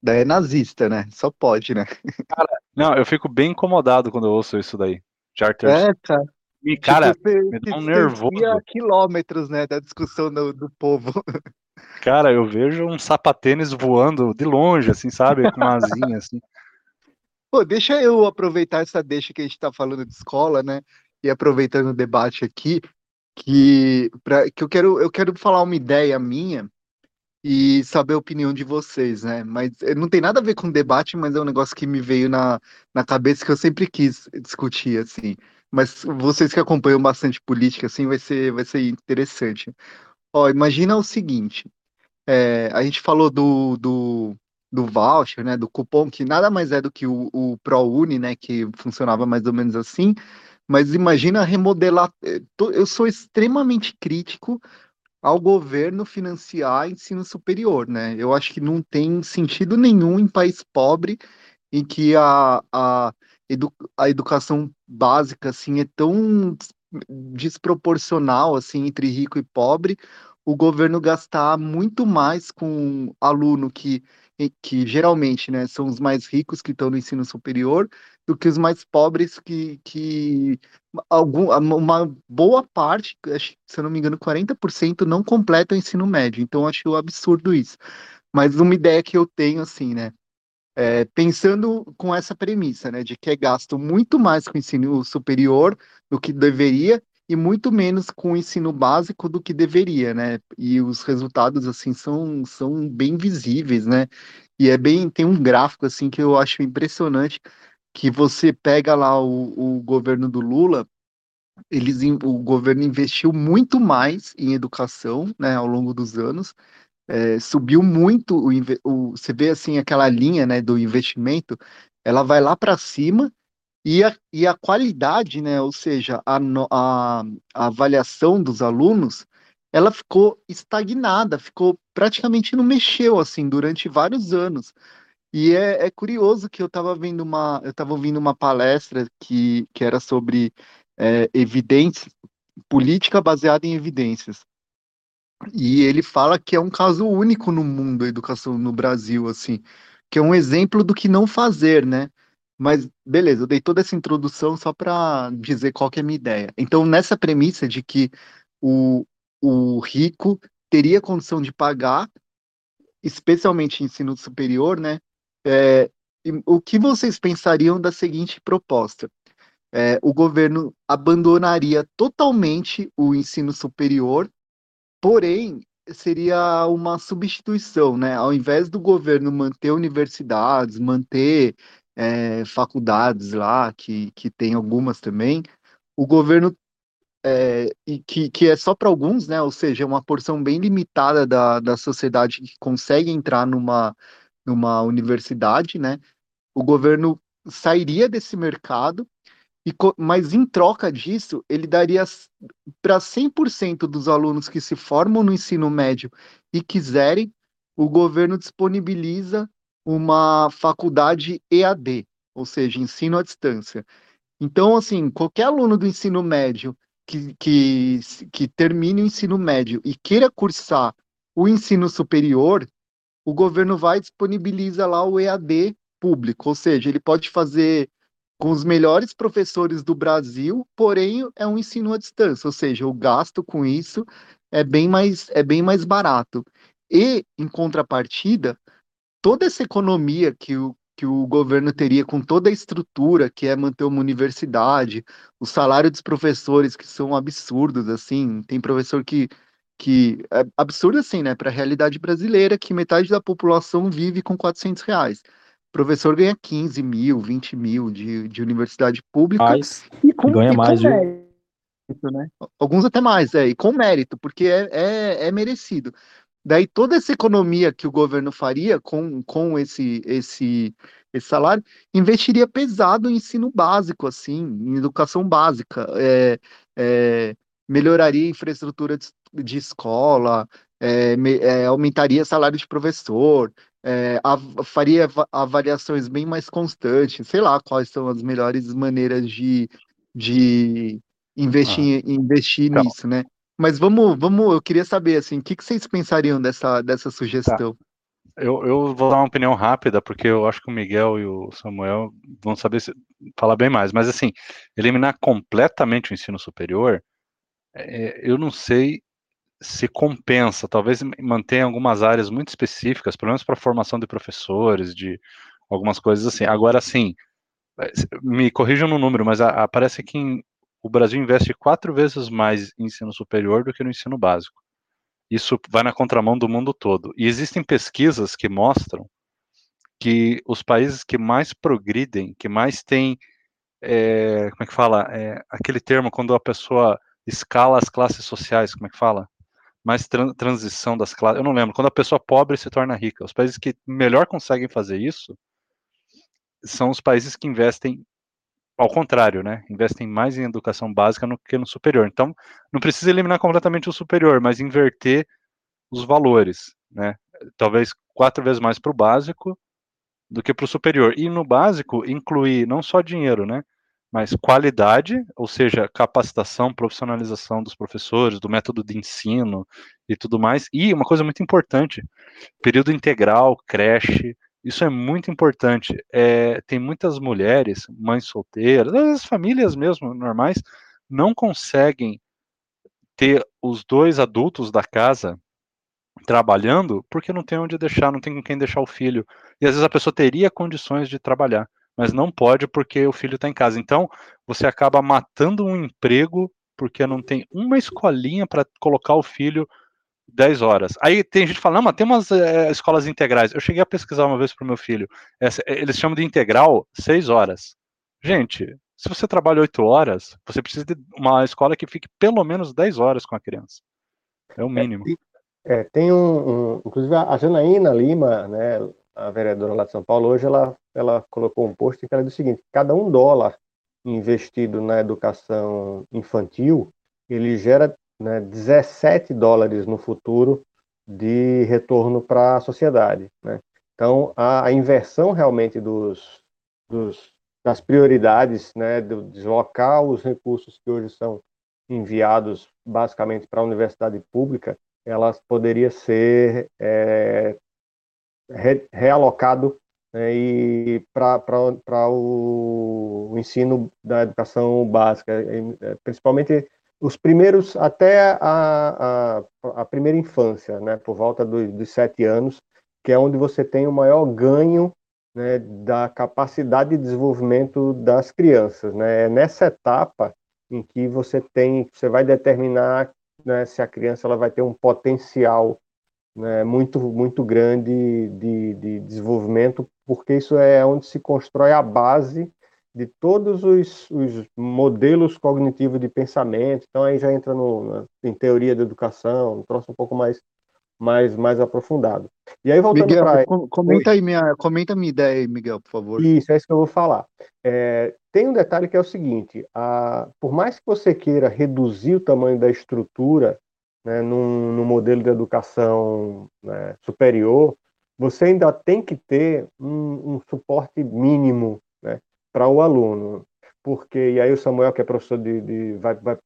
Daí é nazista, né? Só pode, né? Cara, não, eu fico bem incomodado quando eu ouço isso daí. Charter É, cara. E, cara, tipo, me dá um nervoso. quilômetros, né, da discussão do, do povo. Cara, eu vejo um sapatênis voando de longe, assim, sabe? Com uma asinha, assim. Pô, deixa eu aproveitar essa deixa que a gente tá falando de escola, né? E aproveitando o debate aqui, que, pra, que eu, quero, eu quero falar uma ideia minha, e saber a opinião de vocês, né? Mas eh, não tem nada a ver com debate, mas é um negócio que me veio na, na cabeça que eu sempre quis discutir, assim. Mas vocês que acompanham bastante política, assim, vai ser, vai ser interessante. Ó, imagina o seguinte, é, a gente falou do, do, do voucher, né, do cupom, que nada mais é do que o, o ProUni, né, que funcionava mais ou menos assim, mas imagina remodelar. Eh, eu sou extremamente crítico ao governo financiar ensino superior, né? Eu acho que não tem sentido nenhum em país pobre em que a, a, edu, a educação básica assim é tão desproporcional assim entre rico e pobre, o governo gastar muito mais com aluno que que geralmente né, são os mais ricos que estão no ensino superior, do que os mais pobres que, que algum, uma boa parte, se eu não me engano, 40% não completa o ensino médio. Então, acho absurdo isso. Mas uma ideia que eu tenho, assim, né? É, pensando com essa premissa, né, de que é gasto muito mais com o ensino superior do que deveria e muito menos com o ensino básico do que deveria, né? E os resultados assim são, são bem visíveis, né? E é bem tem um gráfico assim que eu acho impressionante que você pega lá o, o governo do Lula, eles, o governo investiu muito mais em educação né, ao longo dos anos, é, subiu muito, o, o, você vê assim aquela linha né, do investimento, ela vai lá para cima e a, e a qualidade, né, ou seja, a, a, a avaliação dos alunos, ela ficou estagnada, ficou praticamente não mexeu assim durante vários anos. E é, é curioso que eu estava vendo uma, eu estava ouvindo uma palestra que, que era sobre é, evidências, política baseada em evidências. E ele fala que é um caso único no mundo a educação no Brasil, assim, que é um exemplo do que não fazer, né? Mas beleza, eu dei toda essa introdução só para dizer qual que é a minha ideia. Então, nessa premissa de que o, o rico teria condição de pagar, especialmente ensino superior, né? É, o que vocês pensariam da seguinte proposta? É, o governo abandonaria totalmente o ensino superior, porém seria uma substituição, né? Ao invés do governo manter universidades, manter é, faculdades lá, que, que tem algumas também, o governo é, e que, que é só para alguns, né? Ou seja, uma porção bem limitada da, da sociedade que consegue entrar numa numa universidade, né? O governo sairia desse mercado, e, mas em troca disso, ele daria para 100% dos alunos que se formam no ensino médio e quiserem, o governo disponibiliza uma faculdade EAD, ou seja, ensino à distância. Então, assim, qualquer aluno do ensino médio que, que, que termine o ensino médio e queira cursar o ensino superior, o governo vai e disponibiliza lá o EAD público, ou seja, ele pode fazer com os melhores professores do Brasil, porém é um ensino à distância, ou seja, o gasto com isso é bem mais, é bem mais barato. E, em contrapartida, toda essa economia que o, que o governo teria com toda a estrutura, que é manter uma universidade, o salário dos professores, que são absurdos, assim, tem professor que que é absurdo assim, né, para a realidade brasileira, que metade da população vive com 400 reais. Professor ganha 15 mil, 20 mil de, de universidade pública. Mais, e com, ganha e mais, com mérito, né? Alguns até mais, é, e com mérito, porque é, é, é merecido. Daí toda essa economia que o governo faria com, com esse, esse, esse salário, investiria pesado em ensino básico, assim, em educação básica. É, é, melhoraria a infraestrutura de, de escola, é, é, aumentaria salário de professor, é, faria avaliações bem mais constantes, sei lá quais são as melhores maneiras de, de investir, ah, investir então. nisso, né? Mas vamos, vamos, eu queria saber assim, o que, que vocês pensariam dessa, dessa sugestão? Tá. Eu, eu, vou dar uma opinião rápida, porque eu acho que o Miguel e o Samuel vão saber se, falar bem mais. Mas assim, eliminar completamente o ensino superior é, eu não sei se compensa, talvez mantenha algumas áreas muito específicas, pelo menos para formação de professores, de algumas coisas assim. Agora, sim, é, me corrijam no número, mas a, a, parece que em, o Brasil investe quatro vezes mais em ensino superior do que no ensino básico. Isso vai na contramão do mundo todo. E existem pesquisas que mostram que os países que mais progridem, que mais têm, é, como é que fala, é, aquele termo quando a pessoa escala as classes sociais, como é que fala? Mais tran transição das classes, eu não lembro, quando a pessoa pobre se torna rica. Os países que melhor conseguem fazer isso são os países que investem ao contrário, né? Investem mais em educação básica do que no superior. Então, não precisa eliminar completamente o superior, mas inverter os valores, né? Talvez quatro vezes mais para o básico do que para o superior. E no básico, incluir não só dinheiro, né? Mas qualidade, ou seja, capacitação, profissionalização dos professores, do método de ensino e tudo mais. E uma coisa muito importante: período integral, creche, isso é muito importante. É, tem muitas mulheres, mães solteiras, as famílias mesmo, normais, não conseguem ter os dois adultos da casa trabalhando porque não tem onde deixar, não tem com quem deixar o filho. E às vezes a pessoa teria condições de trabalhar, mas não pode porque o filho está em casa. Então, você acaba matando um emprego porque não tem uma escolinha para colocar o filho 10 horas. Aí tem gente falando, mas tem umas é, escolas integrais. Eu cheguei a pesquisar uma vez para o meu filho. Essa, eles chamam de integral 6 horas. Gente, se você trabalha 8 horas, você precisa de uma escola que fique pelo menos 10 horas com a criança. É o é, mínimo. É, é, tem um, um, Inclusive, a Janaína Lima, né, a vereadora lá de São Paulo, hoje ela, ela colocou um post que ela diz o seguinte: cada um dólar investido na educação infantil, ele gera né, 17 dólares no futuro de retorno para a sociedade. Né? Então, a, a, inversão realmente dos, dos, das prioridades, né, de deslocar os recursos que hoje são enviados basicamente para a universidade pública, elas poderia ser é, re, realocado né, e para o, o ensino da educação básica, principalmente os primeiros até a, a, a primeira infância, né, por volta dos, dos, sete anos, que é onde você tem o maior ganho né, da capacidade de desenvolvimento das crianças. Né? É nessa etapa em que você tem, você vai determinar né, se a criança ela vai ter um potencial né, muito muito grande de, de desenvolvimento, porque isso é onde se constrói a base de todos os, os, modelos cognitivos de pensamento. Então aí já entra no, em teoria da educação, um troço um pouco mais mais mais aprofundado. E aí voltando Miguel, pra... comenta aí minha comenta minha ideia aí, Miguel, por favor. Isso é isso que eu vou falar. É, tem um detalhe que é o seguinte: a, por mais que você queira reduzir o tamanho da estrutura né, num, num modelo de educação né, superior, você ainda tem que ter um, um suporte mínimo para o aluno. Porque, e aí o Samuel, que é professor de, de vai, vai,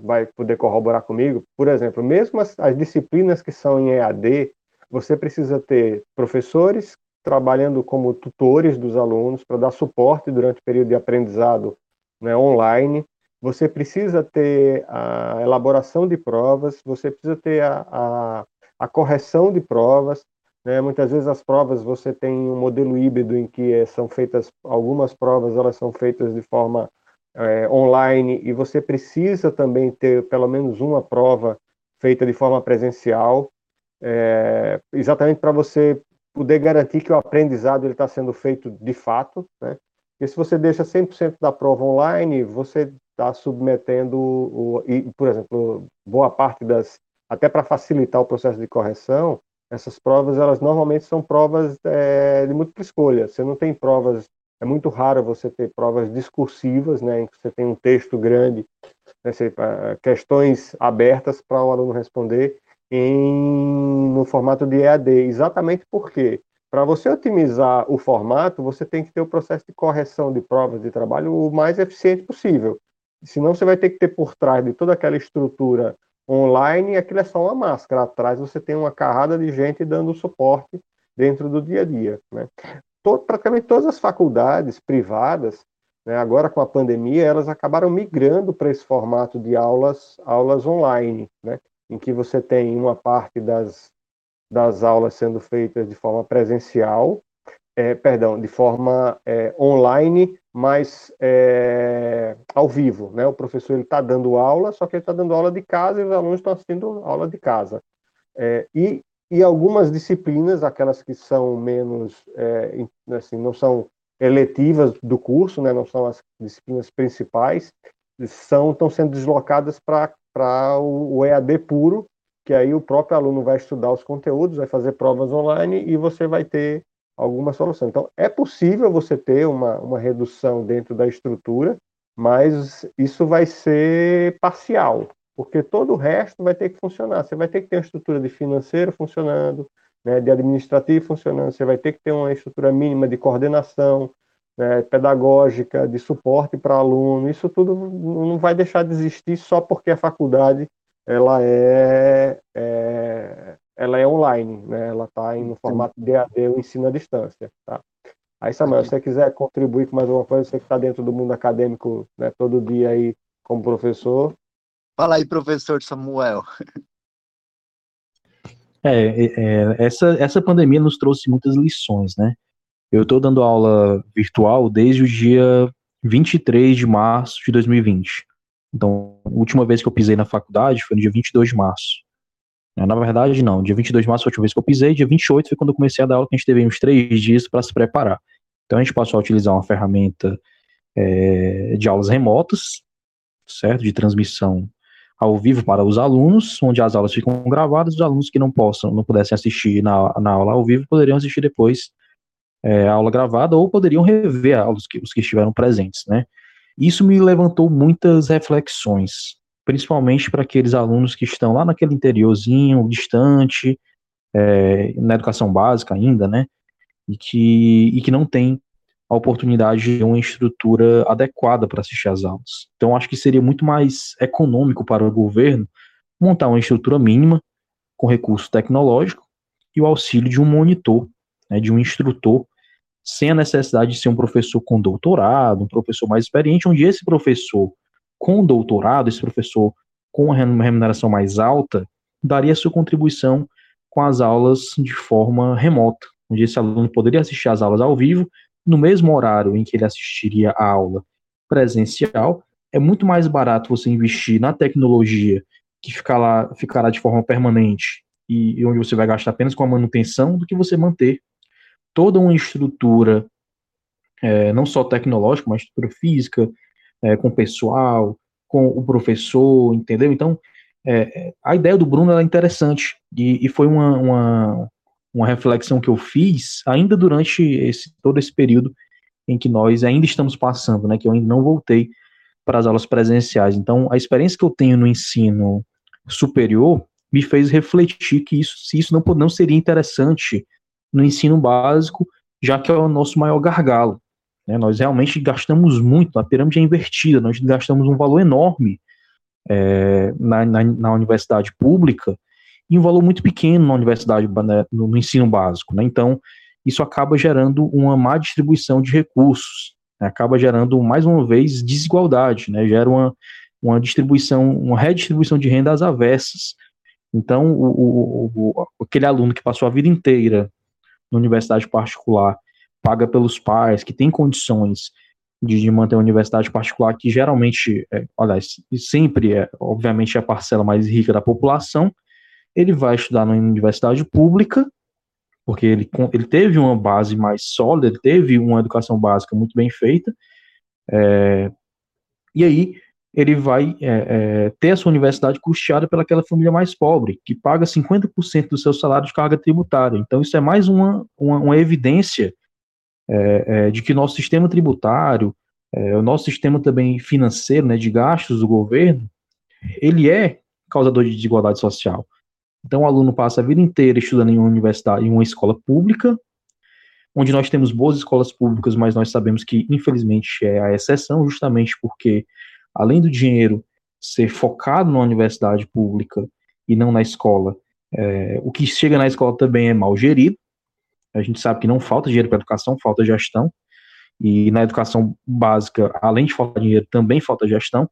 vai poder corroborar comigo, por exemplo, mesmo as, as disciplinas que são em EAD, você precisa ter professores trabalhando como tutores dos alunos para dar suporte durante o período de aprendizado né, online. Você precisa ter a elaboração de provas, você precisa ter a, a, a correção de provas, né? Muitas vezes as provas você tem um modelo híbrido em que é, são feitas algumas provas elas são feitas de forma é, online e você precisa também ter pelo menos uma prova feita de forma presencial, é, exatamente para você poder garantir que o aprendizado está sendo feito de fato, né? Porque se você deixa 100% da prova online, você está submetendo, o, e, por exemplo, boa parte das, até para facilitar o processo de correção, essas provas, elas normalmente são provas é, de múltipla escolha. Você não tem provas, é muito raro você ter provas discursivas, né, em que você tem um texto grande, né, você, questões abertas para o aluno responder em, no formato de EAD. Exatamente porque, para você otimizar o formato, você tem que ter o processo de correção de provas de trabalho o mais eficiente possível. Senão, você vai ter que ter por trás de toda aquela estrutura online, aquilo é só uma máscara. Atrás você tem uma carrada de gente dando suporte dentro do dia a dia. Né? Todo, praticamente todas as faculdades privadas, né, agora com a pandemia, elas acabaram migrando para esse formato de aulas, aulas online, né, em que você tem uma parte das, das aulas sendo feitas de forma presencial, é, perdão, de forma é, online, mas é, ao vivo, né? O professor ele está dando aula, só que ele está dando aula de casa e os alunos estão assistindo aula de casa. É, e, e algumas disciplinas, aquelas que são menos, é, assim, não são eletivas do curso, né, não são as disciplinas principais, são estão sendo deslocadas para o, o EAD puro, que aí o próprio aluno vai estudar os conteúdos, vai fazer provas online e você vai ter alguma solução. Então, é possível você ter uma, uma redução dentro da estrutura, mas isso vai ser parcial, porque todo o resto vai ter que funcionar. Você vai ter que ter uma estrutura de financeiro funcionando, né, de administrativo funcionando, você vai ter que ter uma estrutura mínima de coordenação, né, pedagógica, de suporte para aluno. Isso tudo não vai deixar de existir só porque a faculdade ela é, é ela é online, né? Ela está no formato DAD, o ensino à distância, tá? Aí, Samuel, se você quiser contribuir com mais alguma coisa, você que está dentro do mundo acadêmico, né, todo dia aí como professor. Fala aí, professor Samuel. É, é, é essa, essa pandemia nos trouxe muitas lições, né? Eu estou dando aula virtual desde o dia 23 de março de 2020. Então, a última vez que eu pisei na faculdade foi no dia 22 de março. É, na verdade, não. Dia 22 de março foi a última vez que eu pisei. Dia 28 foi quando eu comecei a dar aula, que a gente teve uns três dias para se preparar. Então, a gente passou a utilizar uma ferramenta é, de aulas remotas, certo? De transmissão ao vivo para os alunos, onde as aulas ficam gravadas, os alunos que não possam, não pudessem assistir na, na aula ao vivo, poderiam assistir depois é, a aula gravada ou poderiam rever a aula, os que, os que estiveram presentes, né? Isso me levantou muitas reflexões, principalmente para aqueles alunos que estão lá naquele interiorzinho, distante, é, na educação básica ainda, né? E que, e que não tem a oportunidade de uma estrutura adequada para assistir às aulas. Então, acho que seria muito mais econômico para o governo montar uma estrutura mínima com recurso tecnológico e o auxílio de um monitor, né, de um instrutor, sem a necessidade de ser um professor com doutorado, um professor mais experiente, onde esse professor com doutorado, esse professor com uma remuneração mais alta, daria sua contribuição com as aulas de forma remota, onde esse aluno poderia assistir às aulas ao vivo, no mesmo horário em que ele assistiria a aula presencial. É muito mais barato você investir na tecnologia que ficar lá, ficará de forma permanente e, e onde você vai gastar apenas com a manutenção do que você manter toda uma estrutura, é, não só tecnológica, mas estrutura física, é, com o pessoal, com o professor, entendeu? Então, é, a ideia do Bruno é interessante e, e foi uma, uma, uma, reflexão que eu fiz ainda durante esse, todo esse período em que nós ainda estamos passando, né, que eu ainda não voltei para as aulas presenciais. Então, a experiência que eu tenho no ensino superior me fez refletir que isso, se isso não, não seria interessante no ensino básico, já que é o nosso maior gargalo. Né? Nós realmente gastamos muito, a pirâmide é invertida, nós gastamos um valor enorme é, na, na, na, universidade pública e um valor muito pequeno na universidade, né, no, no, ensino básico. Né? Então, isso acaba gerando uma má distribuição de recursos, né? acaba gerando, mais uma vez, desigualdade, né? gera uma, uma distribuição, uma redistribuição de renda às avessas. Então, o, o, o, aquele aluno que passou a vida inteira na universidade particular paga pelos pais, que tem condições de, de manter uma universidade particular, que geralmente, é, aliás, sempre é, obviamente, é a parcela mais rica da população, ele vai estudar na universidade pública, porque ele, ele teve uma base mais sólida, ele teve uma educação básica muito bem feita, é, e aí ele vai é, é, ter a sua universidade custeada pelaquela família mais pobre, que paga 50% do seu salário de carga tributária. Então, isso é mais uma, uma, uma evidência é, é, de que nosso sistema tributário, é, o nosso sistema também financeiro, né, de gastos do governo, ele é causador de desigualdade social. Então, o aluno passa a vida inteira estudando em uma universidade, em uma escola pública, onde nós temos boas escolas públicas, mas nós sabemos que, infelizmente, é a exceção, justamente porque, além do dinheiro ser focado na universidade pública e não na escola, é, o que chega na escola também é mal gerido, a gente sabe que não falta dinheiro para educação, falta gestão. E na educação básica, além de faltar dinheiro, também falta gestão.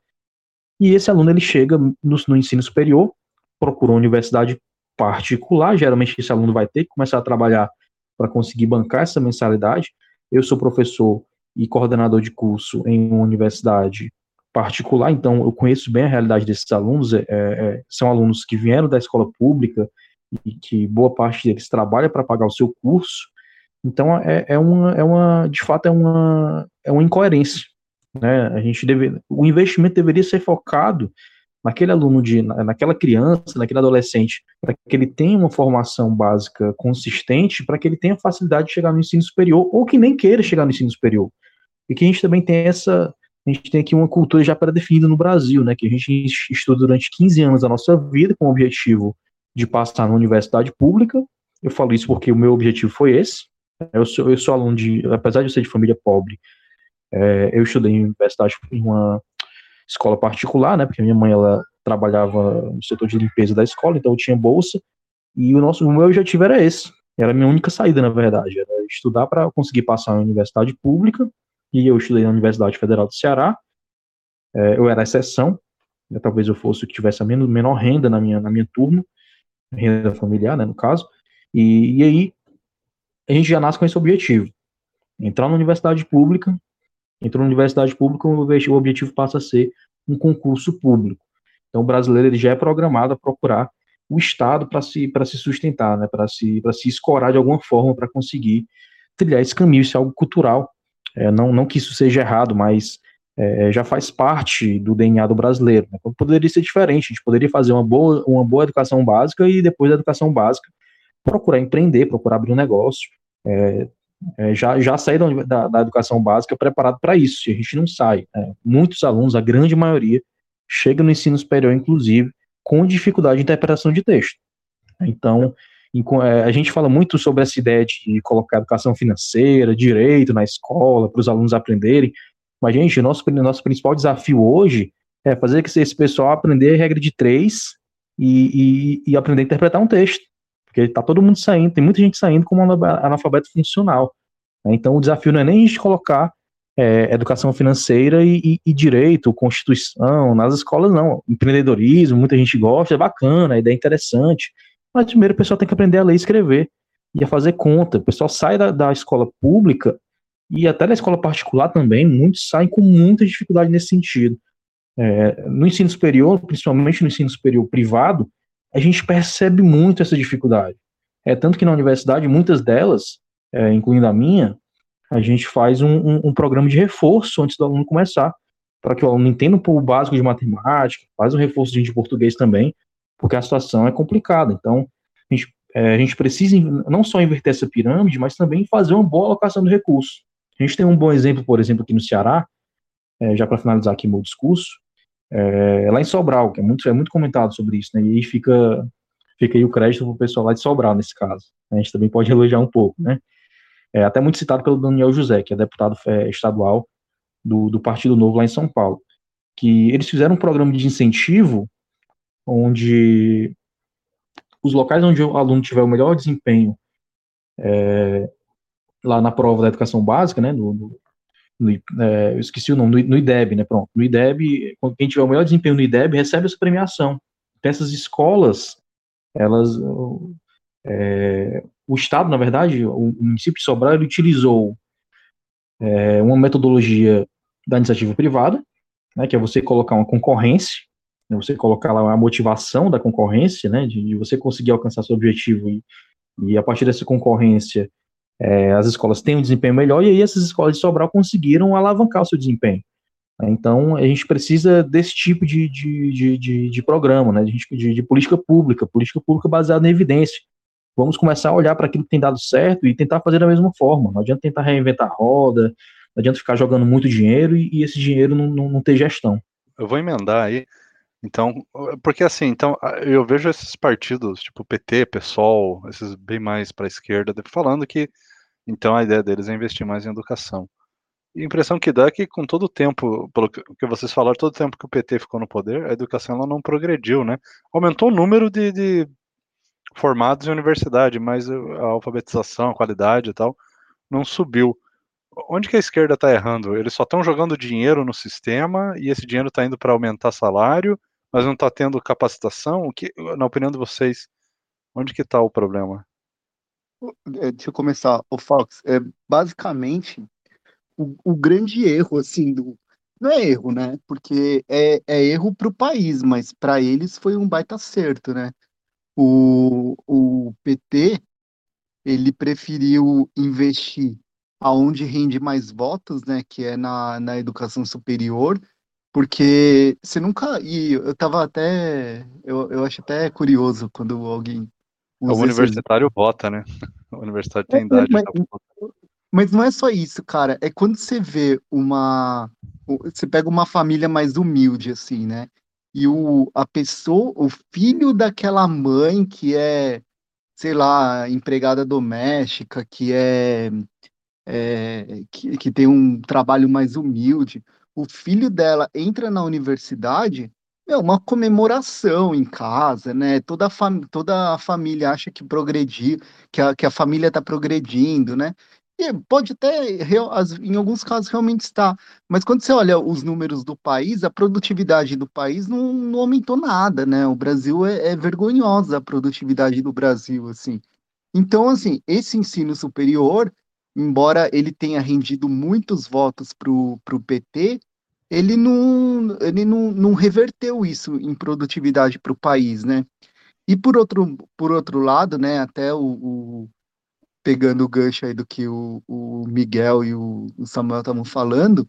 E esse aluno ele chega no, no ensino superior, procura uma universidade particular. Geralmente esse aluno vai ter que começar a trabalhar para conseguir bancar essa mensalidade. Eu sou professor e coordenador de curso em uma universidade particular, então eu conheço bem a realidade desses alunos. É, é, são alunos que vieram da escola pública e que boa parte deles trabalha para pagar o seu curso. Então é, é, uma, é uma, de fato é uma, é uma incoerência. Né? A gente deve, o investimento deveria ser focado naquele aluno de, naquela criança, naquele adolescente, para que ele tenha uma formação básica consistente, para que ele tenha facilidade de chegar no ensino superior, ou que nem queira chegar no ensino superior. E que a gente também tem essa, a gente tem aqui uma cultura já pré-definida no Brasil, né, que a gente estuda durante 15 anos da nossa vida com o objetivo de passar na universidade pública. Eu falo isso porque o meu objetivo foi esse. Eu sou, eu sou aluno de, apesar de eu ser de família pobre, é, eu estudei em universidade em uma escola particular, né, porque minha mãe ela trabalhava no setor de limpeza da escola, então eu tinha bolsa. E o nosso, o meu objetivo era esse. Era a minha única saída, na verdade, era estudar para conseguir passar na universidade pública e eu estudei na Universidade Federal do Ceará. É, eu era exceção, né, talvez eu fosse o que tivesse a menor, menor renda na minha, na minha turma, renda familiar, né, no caso. E, e aí a gente já nasce com esse objetivo: entrar na universidade pública. Entrou na universidade pública, o objetivo passa a ser um concurso público. Então, o brasileiro ele já é programado a procurar o Estado para se, se sustentar, né, para se, se escorar de alguma forma para conseguir trilhar esse caminho. Isso é algo cultural é, não, não que isso seja errado, mas é, já faz parte do DNA do brasileiro. Né? Então, poderia ser diferente, a gente poderia fazer uma boa, uma boa educação básica e depois da educação básica procurar empreender, procurar abrir um negócio, é, é, já, já sair da, da, da educação básica preparado para isso, e a gente não sai. Né? Muitos alunos, a grande maioria, chega no ensino superior, inclusive, com dificuldade de interpretação de texto. Então, é, a gente fala muito sobre essa ideia de colocar educação financeira, direito na escola, para os alunos aprenderem, mas, gente, nosso, nosso principal desafio hoje é fazer que esse pessoal aprender a regra de três e, e, e aprender a interpretar um texto, porque está todo mundo saindo, tem muita gente saindo como analfabeto funcional. Né? Então, o desafio não é nem a gente colocar é, educação financeira e, e, e, direito, constituição nas escolas, não. Empreendedorismo, muita gente gosta, é bacana, a ideia é interessante, mas primeiro o pessoal tem que aprender a ler e escrever e a fazer conta. O pessoal sai da, da escola pública e até da escola particular também, muitos saem com muita dificuldade nesse sentido. É, no ensino superior, principalmente no ensino superior privado, a gente percebe muito essa dificuldade. É tanto que na universidade, muitas delas, é, incluindo a minha, a gente faz um, um, um, programa de reforço antes do aluno começar, para que o aluno entenda o básico de matemática, faz um reforço de português também, porque a situação é complicada. Então, a gente, é, a gente precisa não só inverter essa pirâmide, mas também fazer uma boa alocação do recurso. A gente tem um bom exemplo, por exemplo, aqui no Ceará, é, já para finalizar aqui meu discurso, é, lá em Sobral, que é muito, é muito comentado sobre isso, né, e aí fica, fica aí o crédito para o pessoal lá de Sobral, nesse caso. A gente também pode elogiar um pouco, né. É até muito citado pelo Daniel José, que é deputado é, estadual do, do Partido Novo lá em São Paulo, que eles fizeram um programa de incentivo onde os locais onde o aluno tiver o melhor desempenho é, lá na prova da educação básica, né, no, no, no é, eu esqueci o nome, no, no, IDEB, né, pronto, no IDEB, quem tiver o melhor desempenho no IDEB recebe essa premiação. Então, essas escolas, elas, é, o Estado, na verdade, o, município de Sobral, ele utilizou é, uma metodologia da iniciativa privada, né, que é você colocar uma concorrência né, você colocar lá a motivação da concorrência, né, de, de você conseguir alcançar seu objetivo e, e a partir dessa concorrência é, as escolas têm um desempenho melhor e aí essas escolas de Sobral conseguiram alavancar o seu desempenho. Então, a gente precisa desse tipo de, de, de, de, de programa, né, de, de, política pública, política pública baseada na evidência. Vamos começar a olhar para aquilo que tem dado certo e tentar fazer da mesma forma. Não adianta tentar reinventar a roda, não adianta ficar jogando muito dinheiro e, e esse dinheiro não, não, não ter gestão. Eu vou emendar aí. Então, porque assim, então eu vejo esses partidos, tipo PT, PSOL, esses bem mais para a esquerda, falando que então a ideia deles é investir mais em educação. E a impressão que dá é que com todo o tempo, pelo que vocês falaram, todo o tempo que o PT ficou no poder, a educação ela não progrediu, né? Aumentou o número de, de formados em universidade, mas a alfabetização, a qualidade e tal, não subiu onde que a esquerda está errando? Eles só estão jogando dinheiro no sistema e esse dinheiro está indo para aumentar salário, mas não está tendo capacitação? O que, na opinião de vocês, onde que está o problema? É, deixa eu começar. O Fox, é basicamente o, o grande erro, assim, do, não é erro, né? Porque é, é erro para o país, mas para eles foi um baita acerto, né? o, o PT ele preferiu investir aonde rende mais votos, né, que é na, na educação superior, porque você nunca. E eu tava até. Eu, eu acho até curioso quando alguém. O universitário esse... vota, né? O universitário tem é, idade. Mas, mas não é só isso, cara. É quando você vê uma. Você pega uma família mais humilde, assim, né? E o, a pessoa, o filho daquela mãe que é, sei lá, empregada doméstica, que é, é que, que tem um trabalho mais humilde, o filho dela entra na universidade, é uma comemoração em casa, né? Toda a, fam toda a família acha que progredir, que a, que a família está progredindo, né? E pode até, em alguns casos, realmente estar. Mas quando você olha os números do país, a produtividade do país não, não aumentou nada, né? O Brasil é, é vergonhosa a produtividade do Brasil, assim. Então, assim, esse ensino superior, embora ele tenha rendido muitos votos para o PT, ele não, ele não, não reverteu isso em produtividade para o país, né? E por outro, por outro lado, né, até o, o pegando o gancho aí do que o, o Miguel e o, o Samuel estavam falando,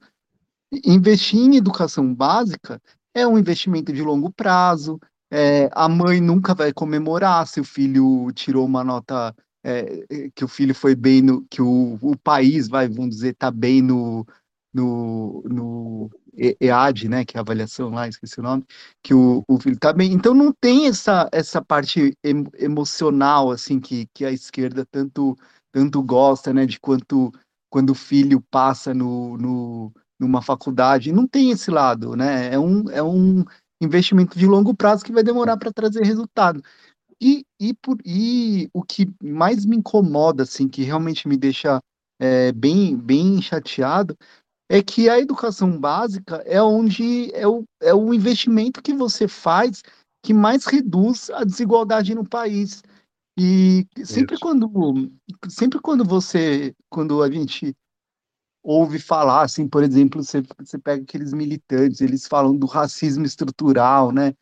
investir em educação básica é um investimento de longo prazo, é, a mãe nunca vai comemorar se o filho tirou uma nota é, que o filho foi bem no que o, o país vai vamos dizer tá bem no, no, no EAD, né, que é a avaliação lá, esqueci o nome, que o, o filho tá bem. Então não tem essa, essa parte emocional, assim, que, que a esquerda tanto, tanto gosta, né, de quanto quando o filho passa no, no, numa faculdade, não tem esse lado, né, é um, é um investimento de longo prazo que vai demorar para trazer resultado. E, e, por, e o que mais me incomoda, assim, que realmente me deixa é, bem, bem chateado, é que a educação básica é onde é o, é o investimento que você faz que mais reduz a desigualdade no país. E sempre Isso. quando sempre quando você quando a gente ouve falar assim, por exemplo, você, você pega aqueles militantes, eles falam do racismo estrutural, né?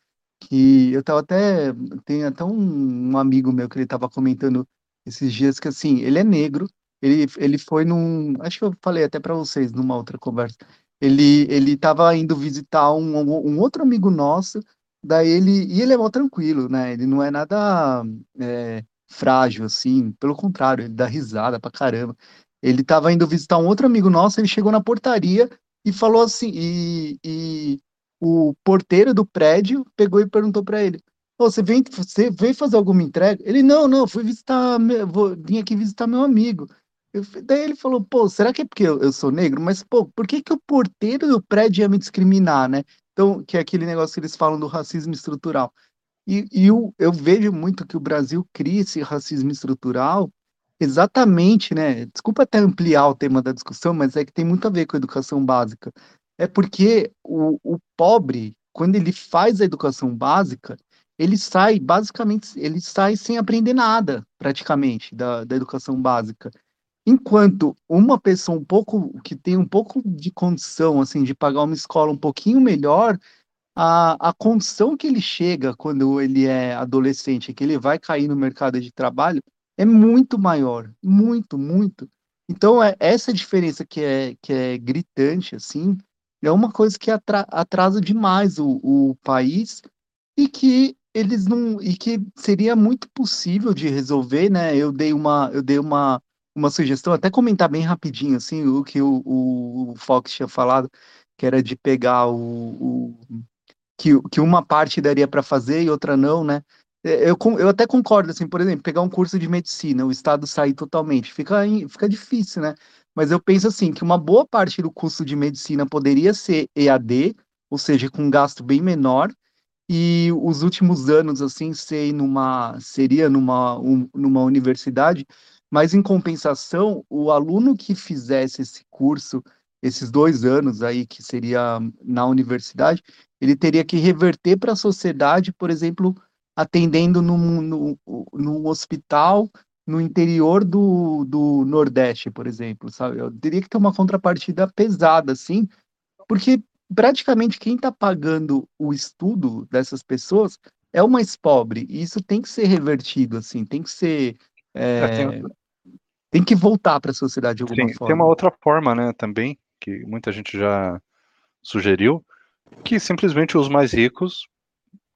Que eu tava até tem até um, um amigo meu que ele estava comentando esses dias que assim, ele é negro, ele, ele foi num. Acho que eu falei até para vocês numa outra conversa. Ele ele estava indo visitar um, um outro amigo nosso, daí ele. E ele é mó tranquilo, né? Ele não é nada é, frágil, assim. Pelo contrário, ele dá risada pra caramba. Ele estava indo visitar um outro amigo nosso, ele chegou na portaria e falou assim. E, e o porteiro do prédio pegou e perguntou para ele: você vem, você veio fazer alguma entrega? Ele, não, não, fui visitar, vou, vim aqui visitar meu amigo. Eu, daí ele falou, pô, será que é porque eu, eu, sou negro? Mas, pô, por que, que o porteiro do prédio ia me discriminar, né? Então, que é aquele negócio que eles falam do racismo estrutural. E, e eu, eu vejo muito que o Brasil cria esse racismo estrutural exatamente, né? Desculpa até ampliar o tema da discussão, mas é que tem muito a ver com a educação básica. É porque o, o pobre, quando ele faz a educação básica, ele sai, basicamente, ele sai sem aprender nada, praticamente, da, da educação básica. Enquanto uma pessoa um pouco que tem um pouco de condição assim de pagar uma escola um pouquinho melhor, a, a condição que ele chega quando ele é adolescente, que ele vai cair no mercado de trabalho, é muito maior, muito, muito. Então é essa diferença que é que é gritante assim, é uma coisa que atra, atrasa demais o, o país e que eles não e que seria muito possível de resolver, né? Eu dei uma eu dei uma uma sugestão, até comentar bem rapidinho, assim, o que o, o, o Fox tinha falado, que era de pegar o, o que, que uma parte daria para fazer e outra não, né? É, eu, eu até concordo, assim, por exemplo, pegar um curso de medicina, o Estado sair totalmente, fica, fica difícil, né? Mas eu penso assim, que uma boa parte do curso de medicina poderia ser EAD, ou seja, com um gasto bem menor, e os últimos anos, assim, ser numa, seria numa, um, numa universidade, mas, em compensação, o aluno que fizesse esse curso, esses dois anos aí, que seria na universidade, ele teria que reverter para a sociedade, por exemplo, atendendo num, num, num hospital no interior do, do Nordeste, por exemplo, sabe? Eu teria que ter uma contrapartida pesada, assim, porque praticamente quem está pagando o estudo dessas pessoas é o mais pobre, e isso tem que ser revertido, assim, tem que ser. É, tem... tem... que voltar para a sociedade de alguma Sim, forma. Tem uma outra forma, né, também, que muita gente já sugeriu, que simplesmente os mais ricos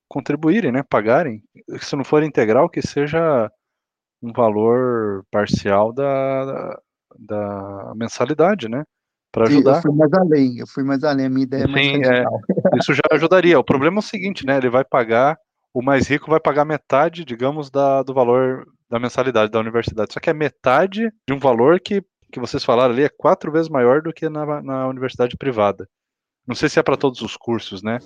contribuírem, né, pagarem. Se não for integral, que seja um valor parcial da, da mensalidade, né? Para ajudar. eu fui mais além, eu fui mais além, a minha ideia é mais Sim, é, isso já ajudaria. O problema é o seguinte, né? Ele vai pagar, o mais rico vai pagar metade, digamos, da, do valor da mensalidade da universidade. Só que é metade de um valor que, que vocês falaram ali é quatro vezes maior do que na, na universidade privada. Não sei se é para todos os cursos, né?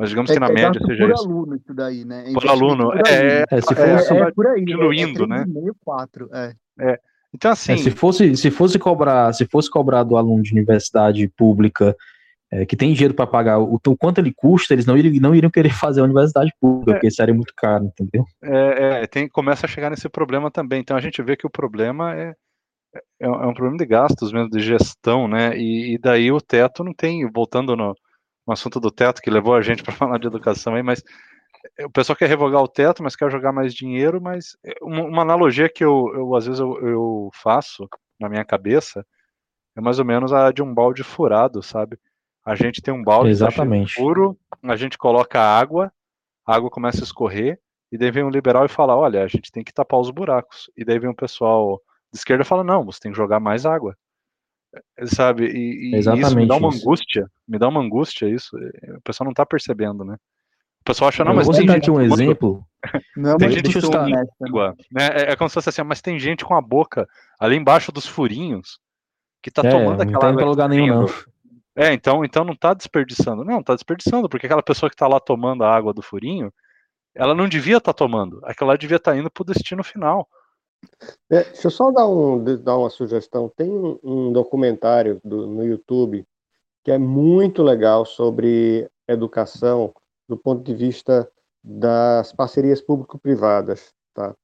Mas digamos é, que na é média seja por isso. Por aluno isso daí, né? É por aluno, por é, é, se fosse, é, por aí, diluindo, né? Meio, quatro, é. é. Então assim, se fosse se fosse cobrar se fosse cobrar do aluno de universidade pública é, que tem dinheiro para pagar o, o, quanto ele custa, eles não iriam, não iriam querer fazer a universidade pública, é, porque seria muito caro, entendeu? É, é, tem, começa a chegar nesse problema também. Então a gente vê que o problema é, é, é um problema de gastos mesmo, de gestão, né? E, e daí o teto não tem, voltando no, no assunto do teto que levou a gente para falar de educação aí, mas eh, o pessoal quer revogar o teto, mas quer jogar mais dinheiro, mas eh, uma, analogia que eu, eu às vezes eu, eu, faço na minha cabeça é mais ou menos a de um balde furado, sabe? A gente tem um balde Exatamente. furo, a gente coloca água, a água começa a escorrer, e daí vem um liberal e fala, olha, a gente tem que tapar os buracos. E daí vem um pessoal de esquerda e fala, não, você tem que jogar mais água sabe? E, e isso me dá uma isso. angústia, me dá uma angústia isso. O pessoal não tá percebendo, né? O pessoal acha, não, mas tem gente aqui um exemplo. Não, tem gente com água, né? É, é, como se fosse assim, mas tem gente com a boca ali embaixo dos furinhos que tá é, tomando aquela água. Não tem lugar nenhum, não. É, então, então não tá desperdiçando. Não, tá desperdiçando, porque aquela pessoa que tá lá tomando a água do furinho, ela não devia estar tá tomando. Aquela devia estar tá indo pro destino final. É, deixa eu só dar, um, dar uma sugestão. Tem um, um documentário do, no YouTube que é muito legal sobre educação do ponto de vista das parcerias público-privadas. Tá?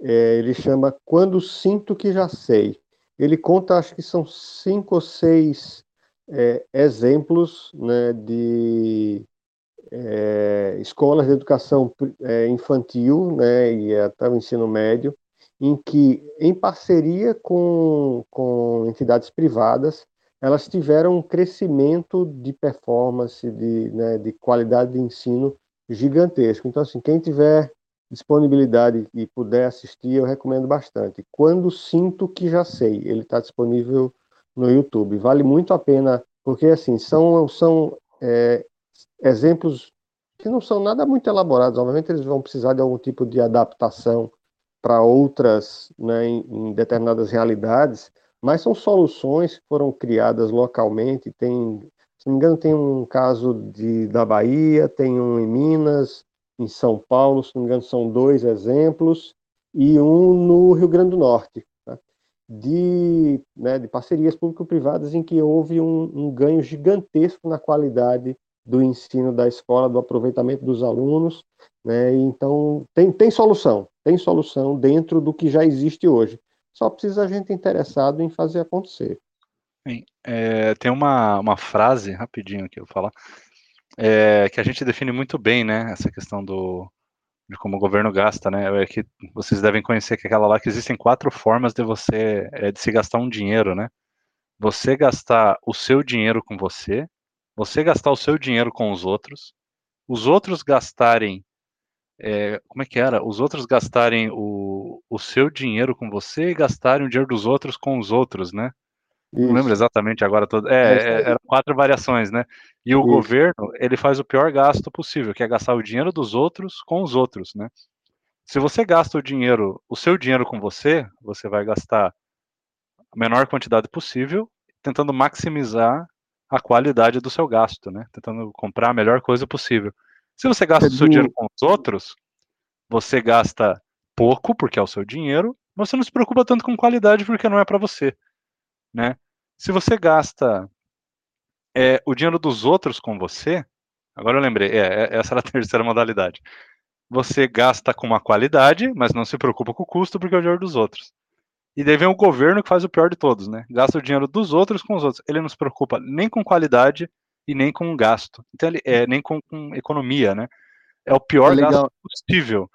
É, ele chama Quando Sinto Que Já Sei. Ele conta, acho que são cinco ou seis é, exemplos né, de é, escolas de educação é, infantil né, e até o ensino médio, em que, em parceria com, com entidades privadas, elas tiveram um crescimento de performance, de, né, de qualidade de ensino gigantesco. Então, assim, quem tiver disponibilidade e puder assistir, eu recomendo bastante. Quando sinto que já sei, ele está disponível no YouTube. Vale muito a pena, porque assim são são é, exemplos que não são nada muito elaborados. Obviamente eles vão precisar de algum tipo de adaptação para outras, né, em, em, determinadas realidades, mas são soluções que foram criadas localmente. Tem, se não me engano, tem um caso de, da Bahia, tem um em Minas, em São Paulo, se não me engano, são dois exemplos, e um no Rio Grande do Norte, tá? de, né, de parcerias público-privadas em que houve um, um ganho gigantesco na qualidade do ensino da escola, do aproveitamento dos alunos, né? Então tem, tem solução, tem solução dentro do que já existe hoje. Só precisa a gente interessado em fazer acontecer. Bem, é, tem uma, uma frase, rapidinho que eu vou falar, é, que a gente define muito bem, né? Essa questão do, de como o governo gasta, né? É que vocês devem conhecer que aquela lá que existem quatro formas de você é, de se gastar um dinheiro, né? Você gastar o seu dinheiro com você, você gastar o seu dinheiro com os outros, os outros gastarem é, como é que era? Os outros gastarem o, o seu dinheiro com você e gastarem o dinheiro dos outros com os outros, né? Isso. Não lembro exatamente agora todo. É, é, é eram quatro variações, né? E o Isso. governo ele faz o pior gasto possível, que é gastar o dinheiro dos outros com os outros, né? Se você gasta o dinheiro, o seu dinheiro com você, você vai gastar a menor quantidade possível, tentando maximizar a qualidade do seu gasto, né? Tentando comprar a melhor coisa possível. Se você gasta o seu dinheiro com os outros, você gasta pouco, porque é o seu dinheiro, mas você não se preocupa tanto com qualidade, porque não é para você. Né? Se você gasta é, o dinheiro dos outros com você, agora eu lembrei, é, é essa era a terceira modalidade. Você gasta com uma qualidade, mas não se preocupa com o custo, porque é o dinheiro dos outros. E daí vem o governo que faz o pior de todos, né? Gasta o dinheiro dos outros com os outros. Ele não se preocupa nem com qualidade e nem com gasto. Então, ele, é, nem com, com, economia, né? é o pior é gasto possível.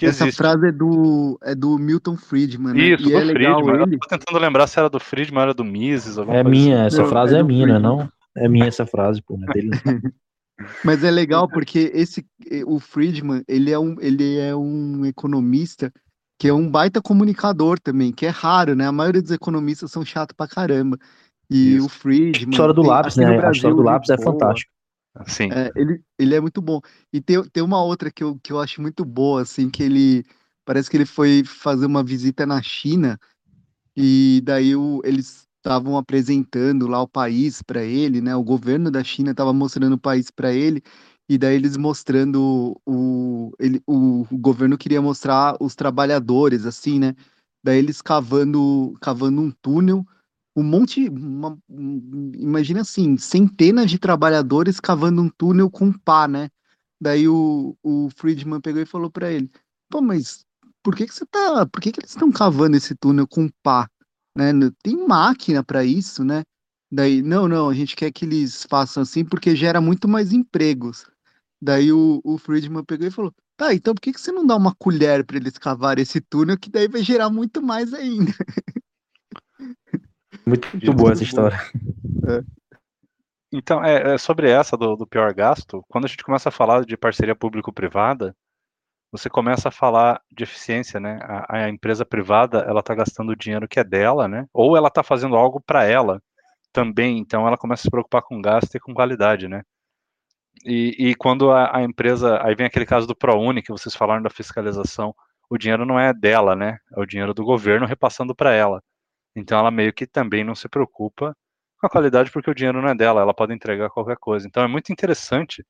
Essa existe. frase é do, é do Milton Friedman, né? Isso, e do é Friedman. Ele... Eu tô tentando lembrar se era do Friedman, era do Mises. É minha, assim. essa não, frase é, é minha, não? É minha essa frase, pô, não é dele. Mas é legal porque esse, o Friedman, ele é um, ele é um economista que é um baita comunicador também, que é raro, né? A maioria dos economistas são chatos pra caramba. E Isso. o Friedman. A história do lápis, né? Brasil, a história do lápis é fantástica. Sim. É, ele, ele é muito bom. E tem, tem uma outra que eu, que eu acho muito boa, assim, que ele. Parece que ele foi fazer uma visita na China, e daí o, eles estavam apresentando lá o país para ele, né? O governo da China estava mostrando o país para ele, e daí eles mostrando o, ele, o, o governo queria mostrar os trabalhadores, assim, né? Daí eles cavando, cavando um túnel um monte, uma, imagina assim, centenas de trabalhadores cavando um túnel com pá, né? Daí o, o Friedman pegou e falou para ele: "Pô, mas por que que você tá, por que que eles estão cavando esse túnel com pá, né? Tem máquina para isso, né?" Daí, não, não, a gente quer que eles façam assim porque gera muito mais empregos. Daí o, o Friedman pegou e falou: Tá, então por que, que você não dá uma colher para eles cavar esse túnel que daí vai gerar muito mais ainda? Muito, muito boa essa história. É. Então, é, é, sobre essa do, do, pior gasto, quando a gente começa a falar de parceria público-privada, você começa a falar de eficiência, né? A, a empresa privada, ela está gastando o dinheiro que é dela, né? Ou ela está fazendo algo para ela também, então ela começa a se preocupar com gasto e com qualidade, né? E, e quando a, a, empresa, aí vem aquele caso do ProUni, que vocês falaram da fiscalização, o dinheiro não é dela, né? É o dinheiro do governo repassando para ela. Então ela meio que também não se preocupa com a qualidade porque o dinheiro não é dela, ela pode entregar qualquer coisa. Então é muito interessante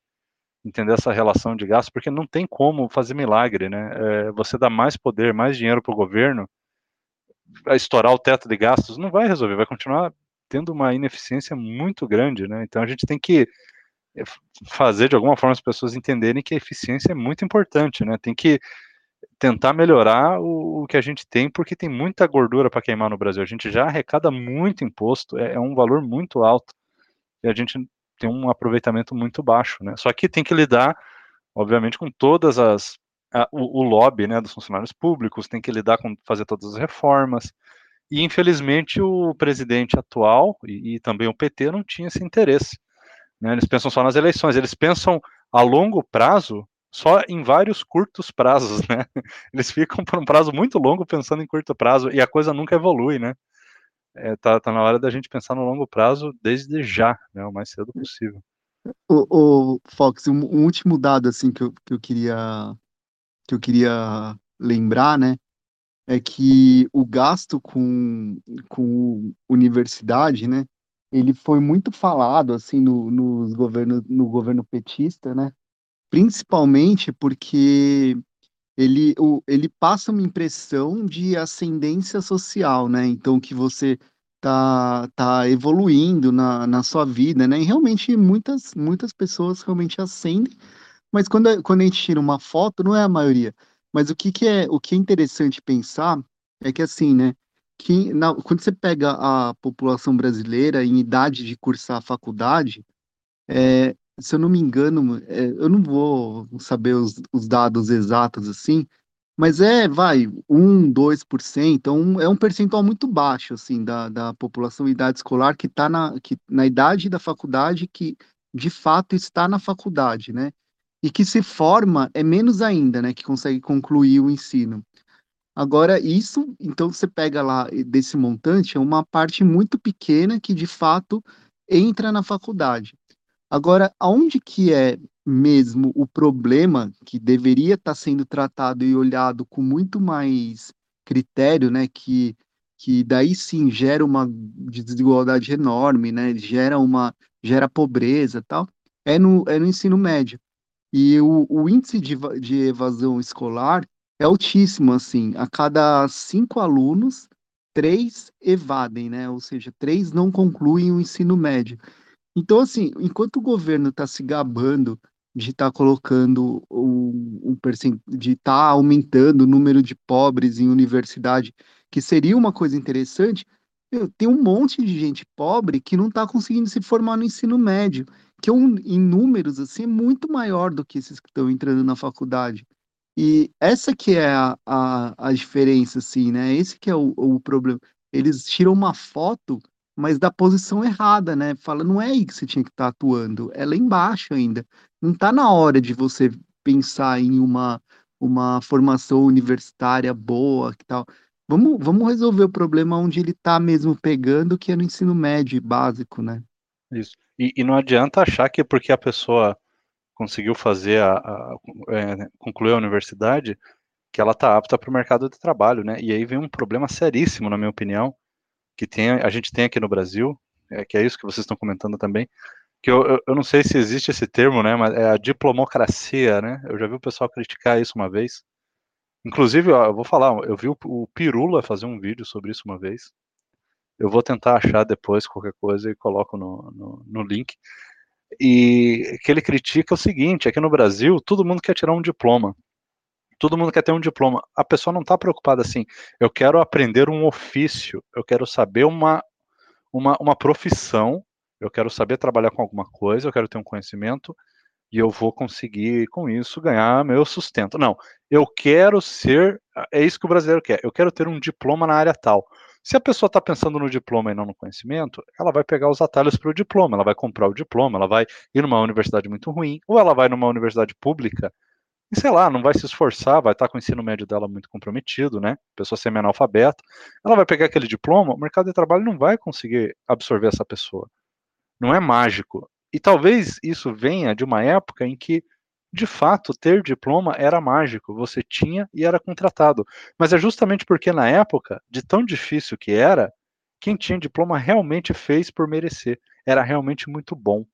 entender essa relação de gasto, porque não tem como fazer milagre, né? É, você dá mais poder, mais dinheiro para o governo, estourar o teto de gastos, não vai resolver, vai continuar tendo uma ineficiência muito grande, né? Então a gente tem que é, fazer de alguma forma as pessoas entenderem que a eficiência é muito importante, né? Tem que tentar melhorar o, o, que a gente tem, porque tem muita gordura para queimar no Brasil. A gente já arrecada muito imposto, é, é, um valor muito alto, e a gente tem um aproveitamento muito baixo, né? Só que tem que lidar, obviamente, com todas as a, o, o, lobby, né, dos funcionários públicos, tem que lidar com fazer todas as reformas. E infelizmente o presidente atual e, e também o PT não tinha esse interesse. Né? Eles pensam só nas eleições, eles pensam a longo prazo só em vários curtos prazos, né? Eles ficam por um prazo muito longo pensando em curto prazo e a coisa nunca evolui, né? É, tá, tá na hora da gente pensar no longo prazo desde já, né? O mais cedo possível. O, o Fox, um, um, último dado assim que eu, que eu queria que eu queria lembrar, né? É que o gasto com, com universidade, né? Ele foi muito falado assim no, nos governo, no governo petista, né? Principalmente porque ele, o, ele passa uma impressão de ascendência social, né? Então, que você tá, tá evoluindo na, na sua vida, né? E realmente muitas, muitas pessoas realmente ascendem, mas quando, quando a gente tira uma foto, não é a maioria. Mas o que, que é o que é interessante pensar é que assim, né? Que na, quando você pega a população brasileira em idade de cursar a faculdade, é, se eu não me engano, é, eu não vou saber os, os, dados exatos assim, mas é, vai, 1, 2%, então é um percentual muito baixo, assim, da, da população idade escolar que está na, que, na idade da faculdade, que de fato está na faculdade, né? E que se forma é menos ainda, né? Que consegue concluir o ensino. Agora, isso, então você pega lá desse montante, é uma parte muito pequena que de fato entra na faculdade. Agora, aonde que é mesmo o problema que deveria estar tá sendo tratado e olhado com muito mais critério, né, que, que daí sim gera uma desigualdade enorme, né, gera uma gera pobreza tal, é no, é no ensino médio. E o, o índice de, de evasão escolar é altíssimo, assim, a cada cinco alunos, três evadem, né, ou seja, três não concluem o ensino médio. Então, assim, enquanto o governo está se gabando de estar tá colocando um de estar tá aumentando o número de pobres em universidade, que seria uma coisa interessante, meu, tem um monte de gente pobre que não está conseguindo se formar no ensino médio, que é um, em números assim é muito maior do que esses que estão entrando na faculdade. E essa que é a, a, a diferença, assim, né? Esse que é o, o problema. Eles tiram uma foto, mas da posição errada, né? Fala, não é aí que você tinha que estar tá atuando, é lá embaixo ainda. Não está na hora de você pensar em uma, uma formação universitária boa, que tal. Vamos, vamos resolver o problema onde ele está mesmo pegando, que é no ensino médio básico, né? Isso. E, e, não adianta achar que porque a pessoa conseguiu fazer a, a é, concluir a universidade, que ela está apta para o mercado de trabalho, né? E aí vem um problema seríssimo, na minha opinião, que tem, a gente tem aqui no Brasil, é, que é isso que vocês estão comentando também, que eu, eu, eu, não sei se existe esse termo, né? Mas é a diplomocracia, né? Eu já vi o pessoal criticar isso uma vez. Inclusive, ó, eu vou falar, eu vi o, o Pirula fazer um vídeo sobre isso uma vez. Eu vou tentar achar depois qualquer coisa e coloco no, no, no link. E que ele critica o seguinte: aqui no Brasil, todo mundo quer tirar um diploma. Todo mundo quer ter um diploma. A pessoa não está preocupada assim. Eu quero aprender um ofício. Eu quero saber uma, uma, uma profissão. Eu quero saber trabalhar com alguma coisa. Eu quero ter um conhecimento e eu vou conseguir com isso ganhar meu sustento. Não, eu quero ser, é isso que o brasileiro quer. Eu quero ter um diploma na área tal. Se a pessoa está pensando no diploma e não no conhecimento, ela vai pegar os atalhos para o diploma, ela vai comprar o diploma, ela vai ir numa universidade muito ruim, ou ela vai numa universidade pública e sei lá, não vai se esforçar, vai estar com o ensino médio dela muito comprometido, né? Pessoa semi-analfabeta, ela vai pegar aquele diploma, o mercado de trabalho não vai conseguir absorver essa pessoa. Não é mágico. E talvez isso venha de uma época em que, de fato, ter diploma era mágico, você tinha e era contratado. Mas é justamente porque na época, de tão difícil que era, quem tinha diploma realmente fez por merecer. Era realmente muito bom.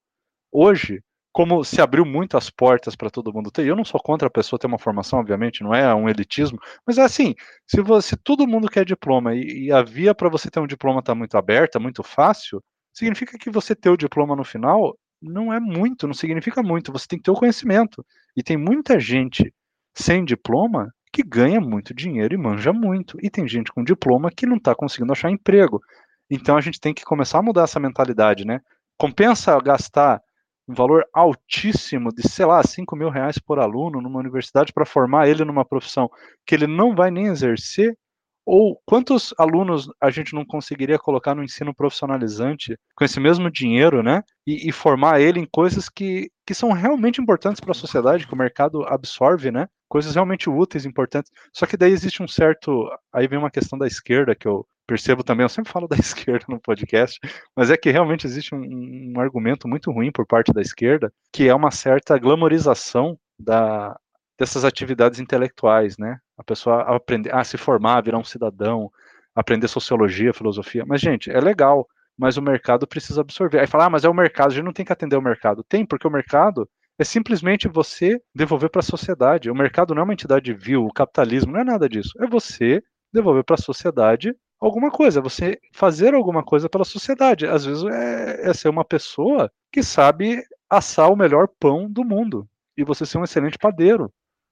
Hoje, como se abriu muitas portas para todo mundo ter, eu não sou contra a pessoa ter uma formação, obviamente, não é um elitismo, mas é assim, se você todo mundo quer diploma e, e a via para você ter um diploma está muito aberta, muito fácil, significa que você ter o diploma no final não é muito, não significa muito. Você tem que ter o conhecimento. E tem muita gente sem diploma que ganha muito dinheiro e manja muito. E tem gente com diploma que não está conseguindo achar emprego. Então a gente tem que começar a mudar essa mentalidade, né? Compensa gastar um valor altíssimo de, sei lá, 5 mil reais por aluno numa universidade para formar ele numa profissão que ele não vai nem exercer ou quantos alunos a gente não conseguiria colocar no ensino profissionalizante com esse mesmo dinheiro, né? E, e formar ele em coisas que, que são realmente importantes para a sociedade, que o mercado absorve, né? Coisas realmente úteis, importantes. Só que daí existe um certo. Aí vem uma questão da esquerda que eu percebo também, eu sempre falo da esquerda no podcast, mas é que realmente existe um, um argumento muito ruim por parte da esquerda, que é uma certa glamorização da, dessas atividades intelectuais, né? A pessoa aprender a se formar, virar um cidadão, aprender sociologia, filosofia. Mas, gente, é legal, mas o mercado precisa absorver. Aí fala, ah, mas é o mercado, a gente não tem que atender o mercado. Tem, porque o mercado é simplesmente você devolver para a sociedade. O mercado não é uma entidade vil, o capitalismo não é nada disso. É você devolver para a sociedade alguma coisa, é você fazer alguma coisa pela sociedade. Às vezes é, é ser uma pessoa que sabe assar o melhor pão do mundo e você ser um excelente padeiro.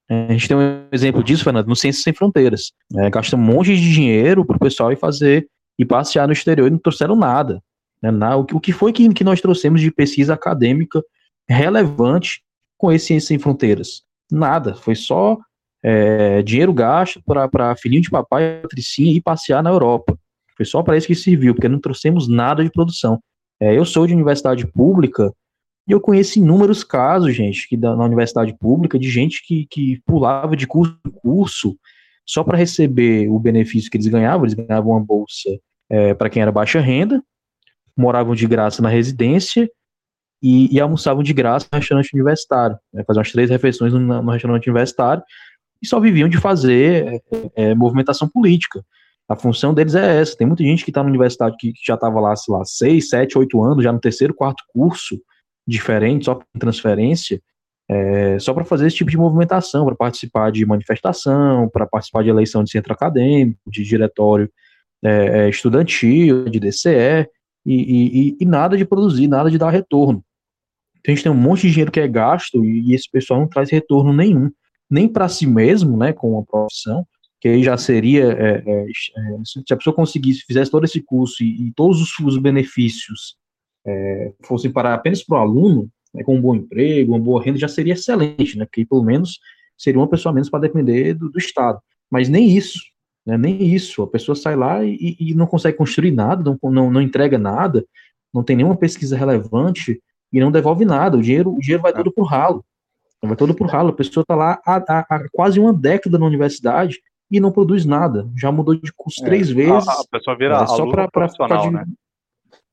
A gente tem um exemplo disso, Fernando, no Ciências Sem Fronteiras. É, gasta um monte de dinheiro para o pessoal ir fazer e passear no exterior e não trouxeram nada. Né? O que foi que, que nós trouxemos de pesquisa acadêmica relevante com esse Ciências Sem Fronteiras? Nada. Foi só é, dinheiro gasto para filhinho de papai e patricinha ir passear na Europa. Foi só para isso que serviu, porque não trouxemos nada de produção. É, eu sou de universidade pública e eu conheço inúmeros casos, gente, que da, na universidade pública, de gente que, que pulava de curso em curso só para receber o benefício que eles ganhavam. Eles ganhavam uma bolsa é, para quem era baixa renda, moravam de graça na residência e, e almoçavam de graça no restaurante universitário. Né, faziam umas três refeições no, no, restaurante universitário e só viviam de fazer é, é, movimentação política. A função deles é essa. Tem muita gente que está na universidade que, que já estava lá, sei lá, seis, sete, oito anos, já no terceiro, quarto curso, diferente, só com transferência, é, só para fazer esse tipo de movimentação, para participar de manifestação, para participar de eleição de centro acadêmico, de diretório é, é estudantil, de DCE, e, e, e, nada de produzir, nada de dar retorno. Então a gente tem um monte de dinheiro que é gasto e, e esse pessoal não traz retorno nenhum, nem para si mesmo, né, com a profissão, que aí já seria, é, é, é se a pessoa conseguisse, fizesse todo esse curso e, e todos os, os benefícios é, fossem para apenas para o aluno, né, com um bom emprego, uma boa renda, já seria excelente, né, porque pelo menos seria uma pessoa menos para depender do, do, Estado. Mas nem isso, né, nem isso. A pessoa sai lá e, e não consegue construir nada, não, não, não entrega nada, não tem nenhuma pesquisa relevante e não devolve nada. O dinheiro, o dinheiro vai todo para o ralo. Vai todo para o ralo. A pessoa está lá há, há, há, quase uma década na universidade e não produz nada. Já mudou de curso é, três vezes. A, a pessoa vira é, só para profissional, de, né?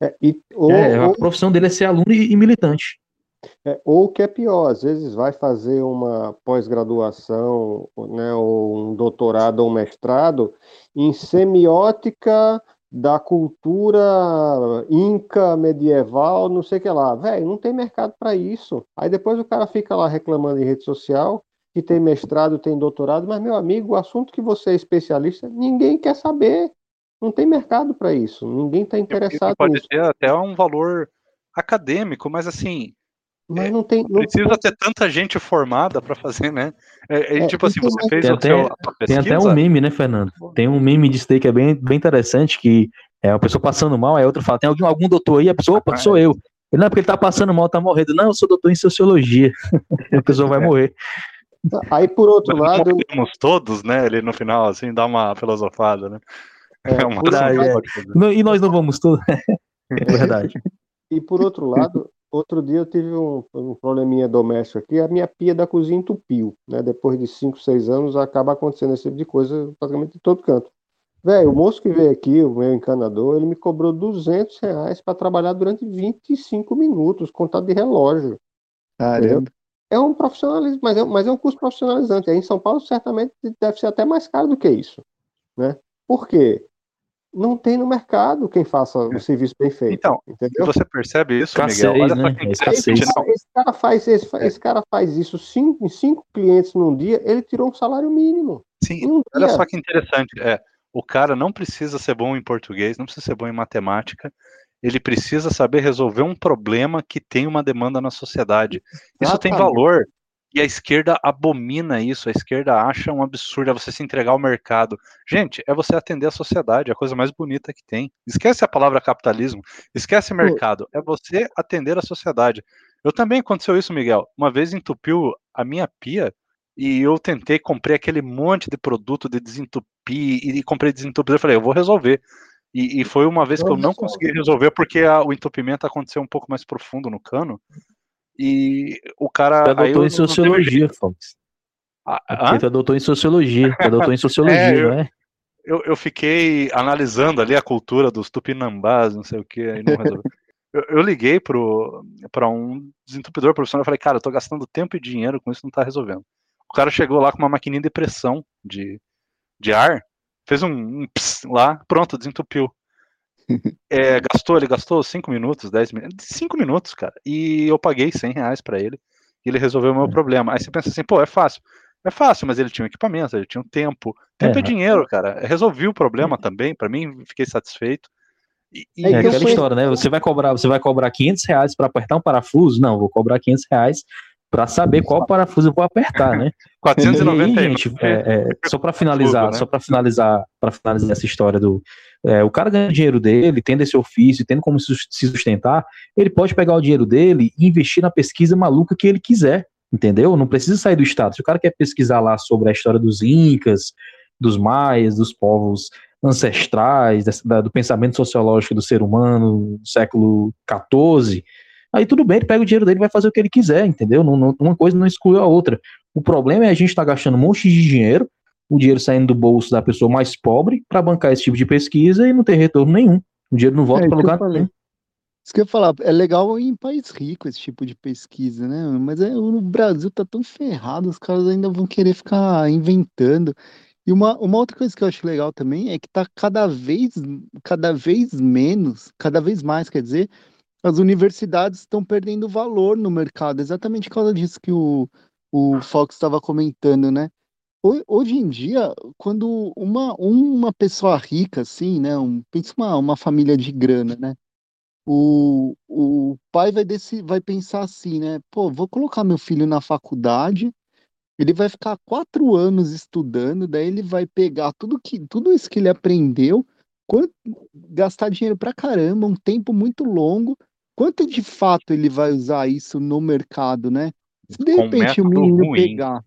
É, e, ou, é, a profissão dele é ser aluno e, e militante. É, ou o que é pior, às vezes vai fazer uma pós-graduação, né, ou um doutorado ou um mestrado em semiótica da cultura inca medieval, não sei o que lá. Velho, não tem mercado para isso. Aí depois o cara fica lá reclamando em rede social que tem mestrado, tem doutorado, mas meu amigo, o assunto que você é especialista, ninguém quer saber. Não tem mercado para isso. Ninguém está interessado pode nisso. Pode ter até um valor acadêmico, mas assim, mas não tem. Não precisa ter tanta gente formada para fazer, né? É, é, tipo assim, você fez tem até, seu, Tem até um meme, né, Fernando? Tem um meme de steak que é bem, bem interessante, que é a pessoa passando mal, aí outro fala, tem algum, algum doutor aí? A pessoa, opa, sou eu. Ele, não, é porque ele tá passando mal, tá morrendo. Não, eu sou doutor em sociologia. a pessoa vai morrer. Aí, por outro Mas lado. Morremos todos, né? Ele no final, assim, dá uma filosofada, né? É, é uma é. E nós não vamos todos. é verdade. E por outro lado, Outro dia eu tive um, um, probleminha doméstico aqui, a minha pia da cozinha entupiu, né? Depois de 5, 6 anos acaba acontecendo esse tipo de coisa praticamente em todo canto. Velho, o moço que veio aqui, o meu encanador, ele me cobrou 200 reais para trabalhar durante 25 minutos, contado de relógio. Caramba. É um profissionalismo, mas é, mas é um curso profissionalizante. Aí em São Paulo, certamente, deve ser até mais caro do que isso. Né? Por quê? Não tem no mercado quem faça o é. serviço bem feito. Então, entendeu? você percebe isso, Miguel? Olha né? só esse, esse, cara faz, esse, é. esse, cara faz isso cinco, em cinco clientes num dia, ele tirou um salário mínimo. Sim, um olha dia. só que interessante. É, o cara não precisa ser bom em português, não precisa ser bom em matemática, ele precisa saber resolver um problema que tem uma demanda na sociedade. Isso tem valor. E a esquerda abomina isso, a esquerda acha um absurdo, é você se entregar ao mercado. Gente, é você atender a sociedade, é a coisa mais bonita que tem. Esquece a palavra capitalismo, esquece mercado, é você atender a sociedade. Eu também aconteceu isso, Miguel. Uma vez entupiu a minha pia e eu tentei, comprei aquele monte de produto de desentupir e, comprei desentupidor. Eu falei, eu vou resolver. E, e foi uma vez que eu não consegui resolver porque a, o entupimento aconteceu um pouco mais profundo no cano. E o cara. Você adotou em sociologia, Fox. Ah, Você adotou em sociologia. Você adotou em sociologia, é, não é? Eu, eu fiquei analisando ali a cultura dos tupinambás, não sei o que, aí não resolveu. eu, eu liguei para um desentupidor profissional e falei, cara, eu tô gastando tempo e dinheiro com isso, não tá resolvendo. O cara chegou lá com uma maquininha de pressão de, de ar, fez um, um pss, lá, pronto, desentupiu. É, gastou, ele gastou 5 minutos, 10 minutos, 5 minutos, cara. E eu paguei 100 reais pra ele. E ele resolveu o meu é. problema. Aí você pensa assim, pô, é fácil. É fácil, mas ele tinha um equipamento, ele tinha um tempo. Tempo é, é dinheiro, cara. Resolvi o problema é. também, para mim, fiquei satisfeito. E, e é aquela fui... história, né? Você vai cobrar, você vai cobrar 500 reais para apertar um parafuso? Não, vou cobrar 500 reais para saber qual parafuso eu vou apertar, né? 490 e aí, gente, é, é, só para finalizar, Tudo, né? só para finalizar, para finalizar essa história do é, o cara ganha dinheiro dele, tendo esse ofício, tendo como se sustentar, ele pode pegar o dinheiro dele e investir na pesquisa maluca que ele quiser, entendeu? Não precisa sair do estado. Se o cara quer pesquisar lá sobre a história dos incas, dos maias, dos povos ancestrais, do pensamento sociológico do ser humano do século XIV, Aí tudo bem, ele pega o dinheiro dele e vai fazer o que ele quiser, entendeu? Não, não, uma coisa não exclui a outra. O problema é a gente estar tá gastando um monte de dinheiro, o dinheiro saindo do bolso da pessoa mais pobre para bancar esse tipo de pesquisa e não ter retorno nenhum. O dinheiro não volta é, para lugar nenhum. Isso que eu ia falar, é legal em país rico esse tipo de pesquisa, né? Mas é, o Brasil tá tão ferrado, os caras ainda vão querer ficar inventando. E uma, uma outra coisa que eu acho legal também é que tá cada vez, cada vez menos, cada vez mais, quer dizer, as universidades estão perdendo valor no mercado, exatamente por causa disso que o, o Fox estava comentando, né? Hoje em dia, quando uma, uma pessoa rica, assim, né? Um, pensa uma, uma família de grana, né? O, o pai vai, desse, vai pensar assim, né? Pô, vou colocar meu filho na faculdade Ele vai ficar quatro anos estudando, daí ele vai pegar tudo, que, tudo isso que ele aprendeu, quanto, gastar dinheiro pra caramba, um tempo muito longo. Quanto de fato ele vai usar isso no mercado, né? Se de repente o menino ruim. pegar.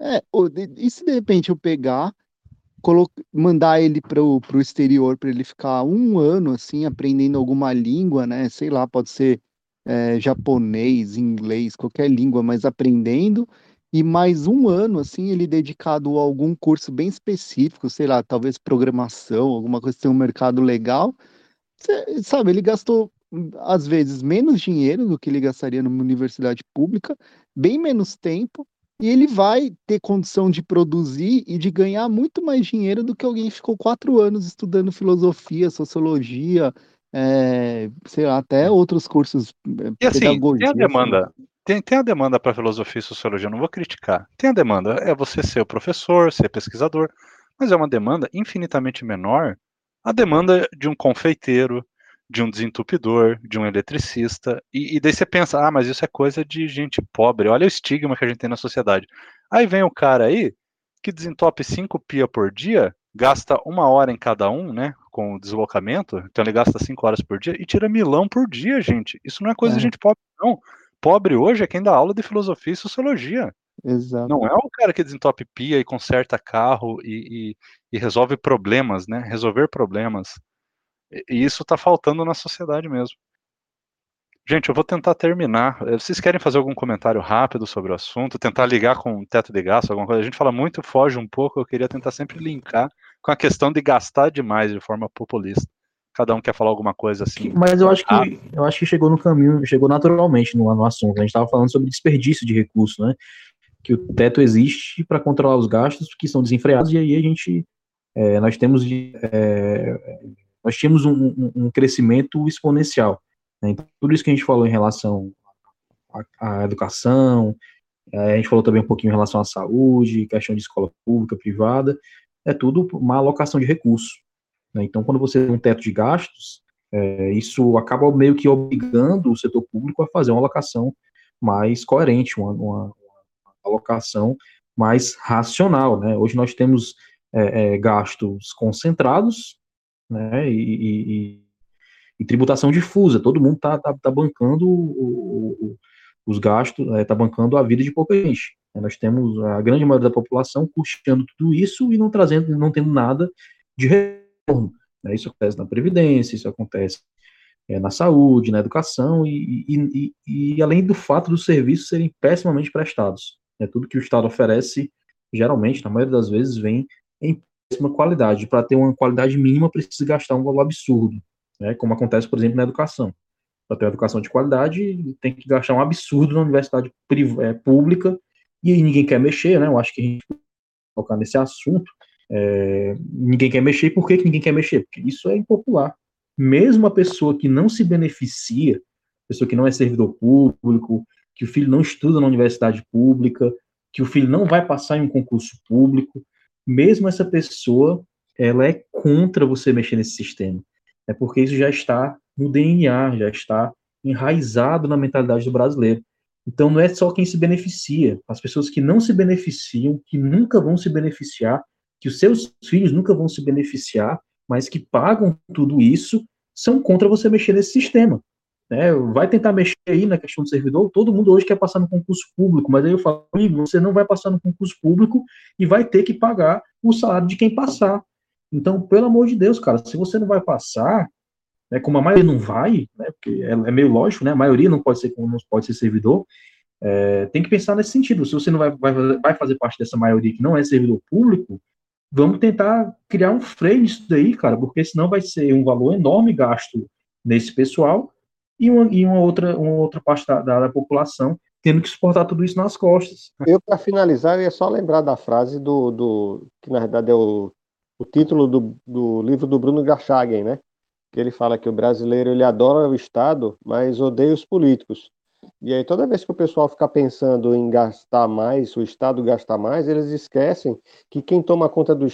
É, e se de repente eu pegar, mandar ele para o exterior para ele ficar um ano assim aprendendo alguma língua, né? Sei lá, pode ser é, japonês, inglês, qualquer língua, mas aprendendo e mais um ano, assim, ele dedicado a algum curso bem específico, sei lá, talvez programação, alguma coisa que tem um mercado legal, Cê, sabe, ele gastou, às vezes, menos dinheiro do que ele gastaria numa universidade pública, bem menos tempo, e ele vai ter condição de produzir e de ganhar muito mais dinheiro do que alguém que ficou quatro anos estudando filosofia, sociologia, é, sei lá, até outros cursos. É, e assim, tem a demanda, tem, tem a demanda para filosofia e sociologia, não vou criticar. Tem a demanda, é você ser o professor, ser pesquisador, mas é uma demanda infinitamente menor a demanda de um confeiteiro, de um desentupidor, de um eletricista, e, e, daí você pensa, ah, mas isso é coisa de gente pobre, olha o estigma que a gente tem na sociedade. Aí vem o cara aí, que desentope cinco pia por dia, gasta uma hora em cada um, né, com o deslocamento, então ele gasta cinco horas por dia, e tira milão por dia, gente. Isso não é coisa é. de gente pobre, não pobre hoje é quem dá aula de filosofia e sociologia. Exato. Não é o cara que desentope pia e conserta carro e, e, e resolve problemas, né? Resolver problemas. E, e isso está faltando na sociedade mesmo. Gente, eu vou tentar terminar. Eh, vocês querem fazer algum comentário rápido sobre o assunto? Tentar ligar com o teto de gasto, alguma coisa? A gente fala muito, foge um pouco. Eu queria tentar sempre linkar com a questão de gastar demais de forma populista cada um quer falar alguma coisa assim. Mas eu acho que ah. eu acho que chegou no caminho, chegou naturalmente no, no assunto. A gente estava falando sobre desperdício de recursos, né? Que o teto existe para controlar os gastos que são desenfreados e aí a gente é, nós temos é, nós tínhamos um, um, um crescimento exponencial. Né? Então, tudo isso que a gente falou em relação à, à educação, é, a gente falou também um pouquinho em relação à saúde, questão de escola pública, privada, é tudo uma alocação de recursos. Né? Então, quando você tem um teto de gastos, é, isso acaba meio que obrigando o setor público a fazer uma alocação mais coerente, uma, uma, uma alocação mais racional. Né? Hoje nós temos é, é, gastos concentrados né? e, e, e, tributação difusa. Todo mundo está tá, tá bancando o, o, os gastos, está é, bancando a vida de pouca gente. Nós temos a grande maioria da população custeando tudo isso e não trazendo, não tendo nada de retorno. Né? Isso acontece na Previdência, isso acontece é, na saúde, na educação, e, e, e, e, além do fato dos serviços serem pessimamente prestados. Né? Tudo que o Estado oferece, geralmente, na maioria das vezes, vem em péssima qualidade. Para ter uma qualidade mínima, precisa gastar um valor absurdo, né? como acontece, por exemplo, na educação. Para ter uma educação de qualidade, tem que gastar um absurdo na universidade é, pública, e aí ninguém quer mexer, né? Eu acho que a gente tocar nesse assunto, é, ninguém quer mexer, por que, que ninguém quer mexer? Porque isso é impopular. Mesmo a pessoa que não se beneficia, pessoa que não é servidor público, que o filho não estuda na universidade pública, que o filho não vai passar em um concurso público, mesmo essa pessoa, ela é contra você mexer nesse sistema. É porque isso já está no DNA, já está enraizado na mentalidade do brasileiro. Então não é só quem se beneficia, as pessoas que não se beneficiam, que nunca vão se beneficiar, que os seus filhos nunca vão se beneficiar, mas que pagam tudo isso, são contra você mexer nesse sistema. Né? Vai tentar mexer aí na questão do servidor, todo mundo hoje quer passar no concurso público, mas aí eu falo, você não vai passar no concurso público e vai ter que pagar o salário de quem passar. Então, pelo amor de Deus, cara, se você não vai passar, né, como a maioria não vai, né, porque é, é, meio lógico, né, a maioria não pode ser, não pode ser servidor, é, tem que pensar nesse sentido. Se você não vai, vai, vai fazer parte dessa maioria que não é servidor público, vamos tentar criar um freio nisso daí, cara, porque senão vai ser um valor enorme gasto nesse pessoal e uma, e uma outra, uma outra parte da, da, população tendo que suportar tudo isso nas costas. Eu, para finalizar, eu ia só lembrar da frase do, do que na verdade é o, o título do, do livro do Bruno Garchagen, né? Que ele fala que o brasileiro ele adora o Estado, mas odeia os políticos. E aí, toda vez que o pessoal fica pensando em gastar mais, o Estado gastar mais, eles esquecem que quem toma conta do,